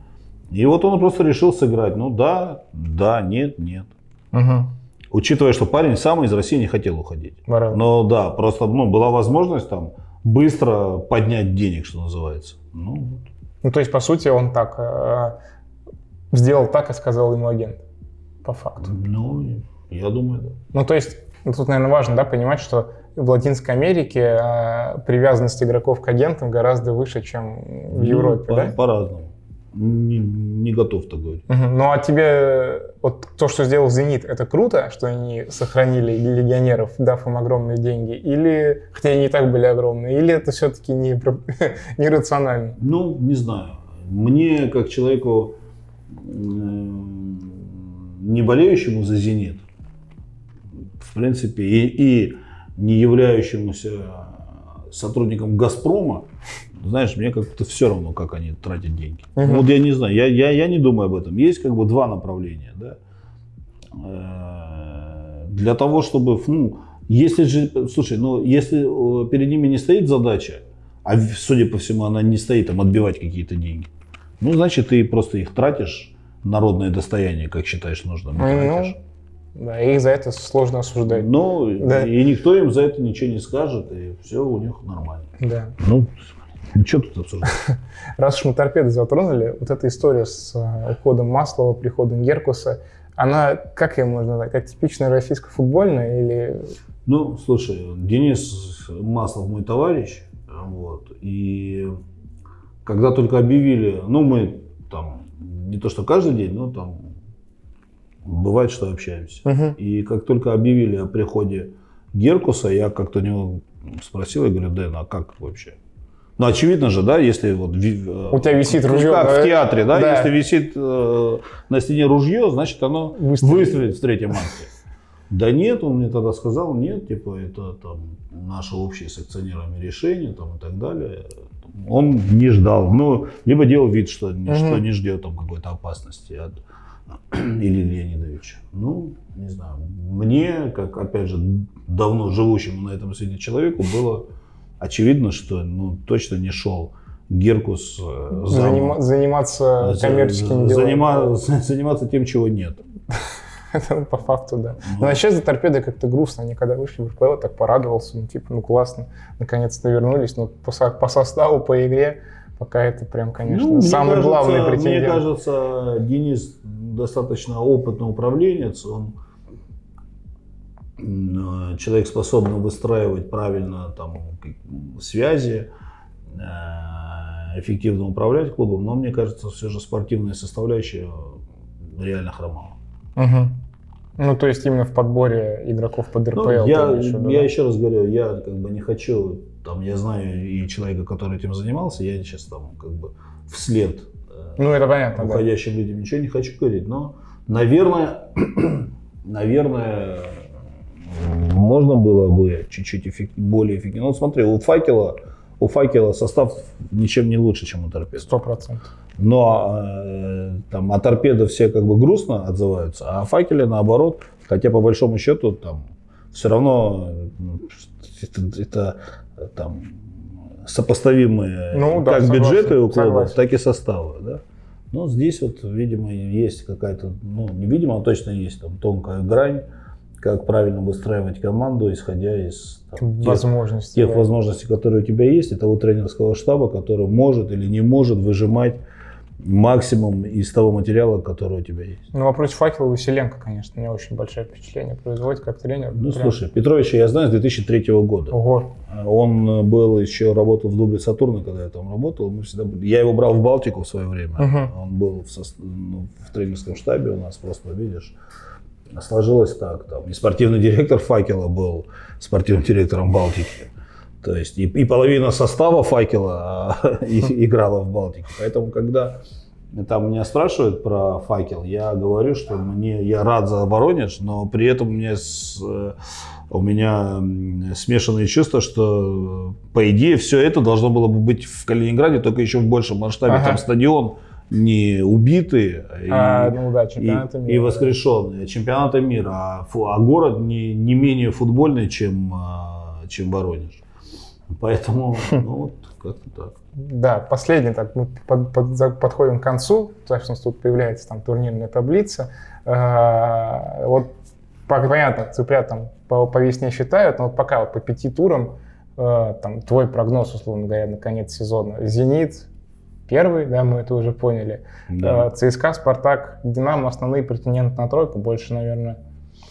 [SPEAKER 2] И вот он просто решил сыграть. Ну да, да, нет, нет. Угу. Учитывая, что парень сам из России не хотел уходить. Варелла. Но да, просто ну, была возможность там быстро поднять денег, что называется. Ну, вот.
[SPEAKER 1] Ну, то есть, по сути, он так э, сделал так, и сказал ему агент, по факту.
[SPEAKER 2] Ну, я думаю, да.
[SPEAKER 1] Ну, то есть, ну, тут, наверное, важно, да, понимать, что в Латинской Америке э, привязанность игроков к агентам гораздо выше, чем в ну, Европе, по, да?
[SPEAKER 2] По-разному не, не готов так говорить.
[SPEAKER 1] Угу. Ну а тебе вот то, что сделал Зенит, это круто, что они сохранили легионеров, дав им огромные деньги, или хотя они и так были огромные, или это все-таки не нерационально?
[SPEAKER 2] Ну не знаю. Мне как человеку не болеющему за Зенит, в принципе, и, и не являющемуся сотрудником Газпрома, знаешь, мне как-то все равно, как они тратят деньги. Угу. Вот я не знаю, я, я, я не думаю об этом. Есть как бы два направления, да. Э, для того, чтобы, ну, если же, слушай, ну, если э, перед ними не стоит задача, а судя по всему, она не стоит там отбивать какие-то деньги, ну, значит, ты просто их тратишь, народное достояние, как считаешь нужным,
[SPEAKER 1] ну, да, их за это сложно осуждать.
[SPEAKER 2] Ну, да. и никто им за это ничего не скажет, и все у них нормально.
[SPEAKER 1] Да.
[SPEAKER 2] Ну, ну, что тут обсуждать?
[SPEAKER 1] Раз уж мы торпеды затронули, вот эта история с э, уходом Маслова, приходом Геркуса, она, как ее можно назвать, как типичная российско-футбольная или...
[SPEAKER 2] Ну, слушай, Денис Маслов мой товарищ, вот, и когда только объявили, ну, мы там, не то что каждый день, но там бывает, что общаемся. Угу. И как только объявили о приходе Геркуса, я как-то у него спросил, я говорю, Дэн, а как вообще? Ну, очевидно же, да, если вот...
[SPEAKER 1] Э, У тебя висит ружье.
[SPEAKER 2] Как да? в театре, да, да. если висит э, на стене ружье, значит оно выстрелит, выстрелит в третьем акте. Да нет, он мне тогда сказал, нет, типа это там наше общее с акционерами решение там и так далее. Он не ждал, ну, либо делал вид, что, угу. что не ждет там какой-то опасности от или Леонидовича. Ну, не знаю, мне, как, опять же, давно живущему на этом свете человеку, было очевидно, что ну, точно не шел Геркус
[SPEAKER 1] э, Занима, заниматься коммерческими
[SPEAKER 2] делами. Занима, заниматься тем, чего нет.
[SPEAKER 1] Это по факту, да. Ну, Но вообще за торпедой как-то грустно. Они когда вышли в РПЛ, так порадовался. Ну, типа, ну классно. Наконец-то вернулись. Но по, по составу, по игре, пока это прям, конечно, ну, самый кажется, главный претендент.
[SPEAKER 2] Мне кажется, Денис достаточно опытный управленец. Он человек способен выстраивать правильно там, связи, э, эффективно управлять клубом, но мне кажется, все же спортивная составляющая реально хромала.
[SPEAKER 1] Угу. Ну, то есть именно в подборе игроков под РПЛ.
[SPEAKER 2] Ну, я, еще, да? я еще раз говорю, я как бы не хочу, там, я знаю и человека, который этим занимался, я сейчас там как бы вслед
[SPEAKER 1] э, ну, это понятно,
[SPEAKER 2] уходящим да. людям ничего не хочу говорить, но, наверное, наверное, можно было бы чуть-чуть эффект, более эффективно. Ну, смотри, у факела у факела состав ничем не лучше, чем у торпеды.
[SPEAKER 1] Сто процентов.
[SPEAKER 2] Но э, там о торпедо все как бы грустно отзываются, а о факеле наоборот, хотя по большому счету там все равно ну, это, это там сопоставимые
[SPEAKER 1] Ну, да,
[SPEAKER 2] как
[SPEAKER 1] согласен,
[SPEAKER 2] бюджеты у клубов,
[SPEAKER 1] согласен.
[SPEAKER 2] так и составы. Да? Но здесь вот, видимо, есть какая-то, ну, не видимо, а точно есть там тонкая грань, как правильно выстраивать команду, исходя из там, тех,
[SPEAKER 1] Возможности.
[SPEAKER 2] тех
[SPEAKER 1] да.
[SPEAKER 2] возможностей, которые у тебя есть, и того тренерского штаба, который может или не может выжимать максимум из того материала, который у тебя есть.
[SPEAKER 1] Ну, а против факела Василенко, конечно, мне очень большое впечатление производит как тренер.
[SPEAKER 2] Ну,
[SPEAKER 1] Прям-
[SPEAKER 2] слушай, Петровича я знаю с 2003 года.
[SPEAKER 1] Ого.
[SPEAKER 2] Он э, был еще работал в дубле Сатурна, когда я там работал. Мы всегда Я его брал в Балтику в свое время.
[SPEAKER 1] Мгм.
[SPEAKER 2] Он был в, сос- ну, в тренерском штабе у нас, просто видишь. Сложилось так. Там, и спортивный директор Факела был спортивным директором Балтики. То есть и, и половина состава Факела а, играла в Балтике. Поэтому, когда там меня спрашивают про факел, я говорю, что мне я рад за Воронеж, но при этом мне с- э, у меня смешанные чувства, что по идее все это должно было бы быть в Калининграде, только еще в большем масштабе.
[SPEAKER 1] Ага.
[SPEAKER 2] Там стадион не убитый и,
[SPEAKER 1] А, ну да,
[SPEAKER 2] и, и
[SPEAKER 1] мира.
[SPEAKER 2] воскрешенный, чемпионата мира, а, а город не, не менее футбольный, чем, а, чем Воронеж. Поэтому, ну вот как-то так.
[SPEAKER 1] Да, последний, так, мы под- под- подходим к концу, потому что у нас тут появляется там турнирная таблица. Э, Вот по- понятно, цыплят там по, по весне считают, но вот пока вот по пяти турам э, там твой прогноз, условно говоря, на конец сезона. Зенит первый, да, мы это уже поняли.
[SPEAKER 2] Да.
[SPEAKER 1] Э, ЦСКА, Спартак, Динамо основные претенденты на тройку, больше, наверное,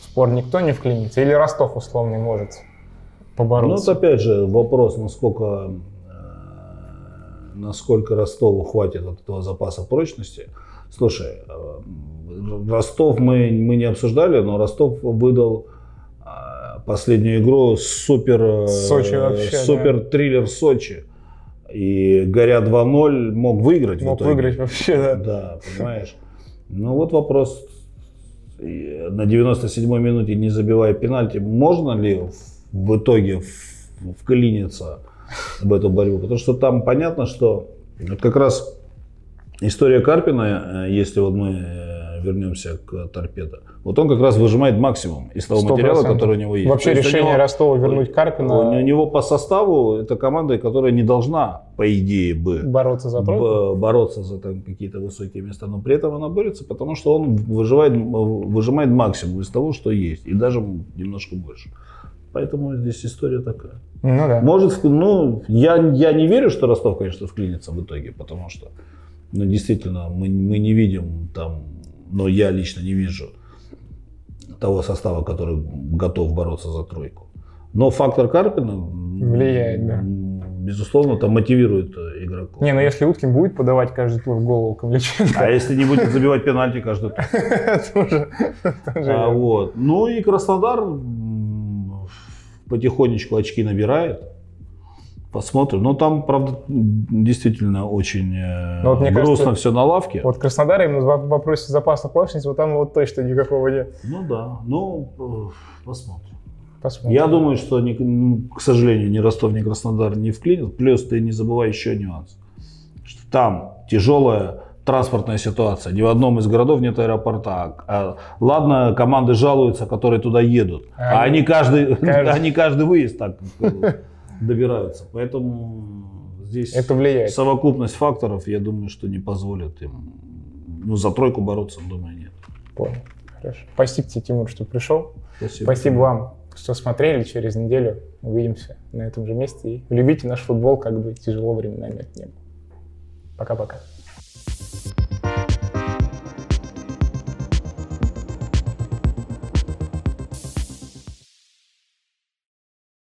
[SPEAKER 1] в спор никто не вклинится. Или Ростов условный может
[SPEAKER 2] Ну,
[SPEAKER 1] побороться.
[SPEAKER 2] вот опять же вопрос, насколько, э, насколько Ростову хватит от этого запаса прочности. Слушай, э, Ростов мы, мы не обсуждали, но Ростов выдал э, последнюю игру супер,
[SPEAKER 1] Сочи вообще,
[SPEAKER 2] супер триллер Сочи. И горя 2-0 мог выиграть в
[SPEAKER 1] Мог выиграть вообще, да.
[SPEAKER 2] Да, понимаешь. Ну вот вопрос. И На 97-й минуте, не забивая пенальти, можно ли в- итоге вклиниться в эту борьбу? Потому что там понятно, что вот как раз история Карпина, э, если вот мы э, вернемся к торпедо, вот он как раз выжимает максимум из того
[SPEAKER 1] Сто
[SPEAKER 2] материала,
[SPEAKER 1] процентов.
[SPEAKER 2] который у него есть.
[SPEAKER 1] Вообще
[SPEAKER 2] То есть
[SPEAKER 1] решение
[SPEAKER 2] него-
[SPEAKER 1] Ростова вернуть Карпина,
[SPEAKER 2] у него по составу это команда, которая не должна, по идее, бы
[SPEAKER 1] бороться за тройку.
[SPEAKER 2] бороться за там, какие-то высокие места, но при этом она борется, потому что он выживает, выжимает максимум из того, что есть, и даже немножко больше. Поэтому здесь история такая.
[SPEAKER 1] Ну да.
[SPEAKER 2] Может, ну, я, я не верю, что Ростов, конечно, вклинится в итоге, потому что, ну, действительно, мы, мы не видим там, но я лично не вижу того состава, который готов бороться за тройку. Но фактор Карпина
[SPEAKER 1] Влияет, да.
[SPEAKER 2] безусловно, там мотивирует э, игроков.
[SPEAKER 1] Не, ну если Уткин будет подавать каждый тур в голову Ковличенко,
[SPEAKER 2] А если не будет забивать пенальти каждый тур?
[SPEAKER 1] тоже
[SPEAKER 2] А, вот. Ну и Краснодар потихонечку очки набирает. Посмотрим. Но там, правда, действительно очень
[SPEAKER 1] Ну, вот
[SPEAKER 2] грустно
[SPEAKER 1] кажется,
[SPEAKER 2] все на лавке.
[SPEAKER 1] Вот Краснодар именно в вопросе запаса прочности, вот там вот точно никакого нет.
[SPEAKER 2] Ну да, ну э, посмотрим.
[SPEAKER 1] Посмотрим.
[SPEAKER 2] Я думаю, что, м, к сожалению, ни Ростов, ни Краснодар не вклинят. Плюс ты не забывай еще нюанс. Что там тяжелая транспортная ситуация. Ни в одном из городов нет аэропорта. А, ладно, команды жалуются, которые туда едут.
[SPEAKER 1] А
[SPEAKER 2] А, они, каждый,
[SPEAKER 1] каждый-
[SPEAKER 2] они каждый выезд так э, добираются. Поэтому здесь
[SPEAKER 1] Это влияет.
[SPEAKER 2] совокупность факторов, я думаю, что не позволит им ну, за тройку бороться, думаю, нет.
[SPEAKER 1] Понял. Хорошо. Спасибо тебе, Тимур, что пришел.
[SPEAKER 2] Спасибо.
[SPEAKER 1] Спасибо вам, что смотрели. Через неделю увидимся на этом же месте. И любите наш футбол, как бы тяжело временами это не было. Пока-пока.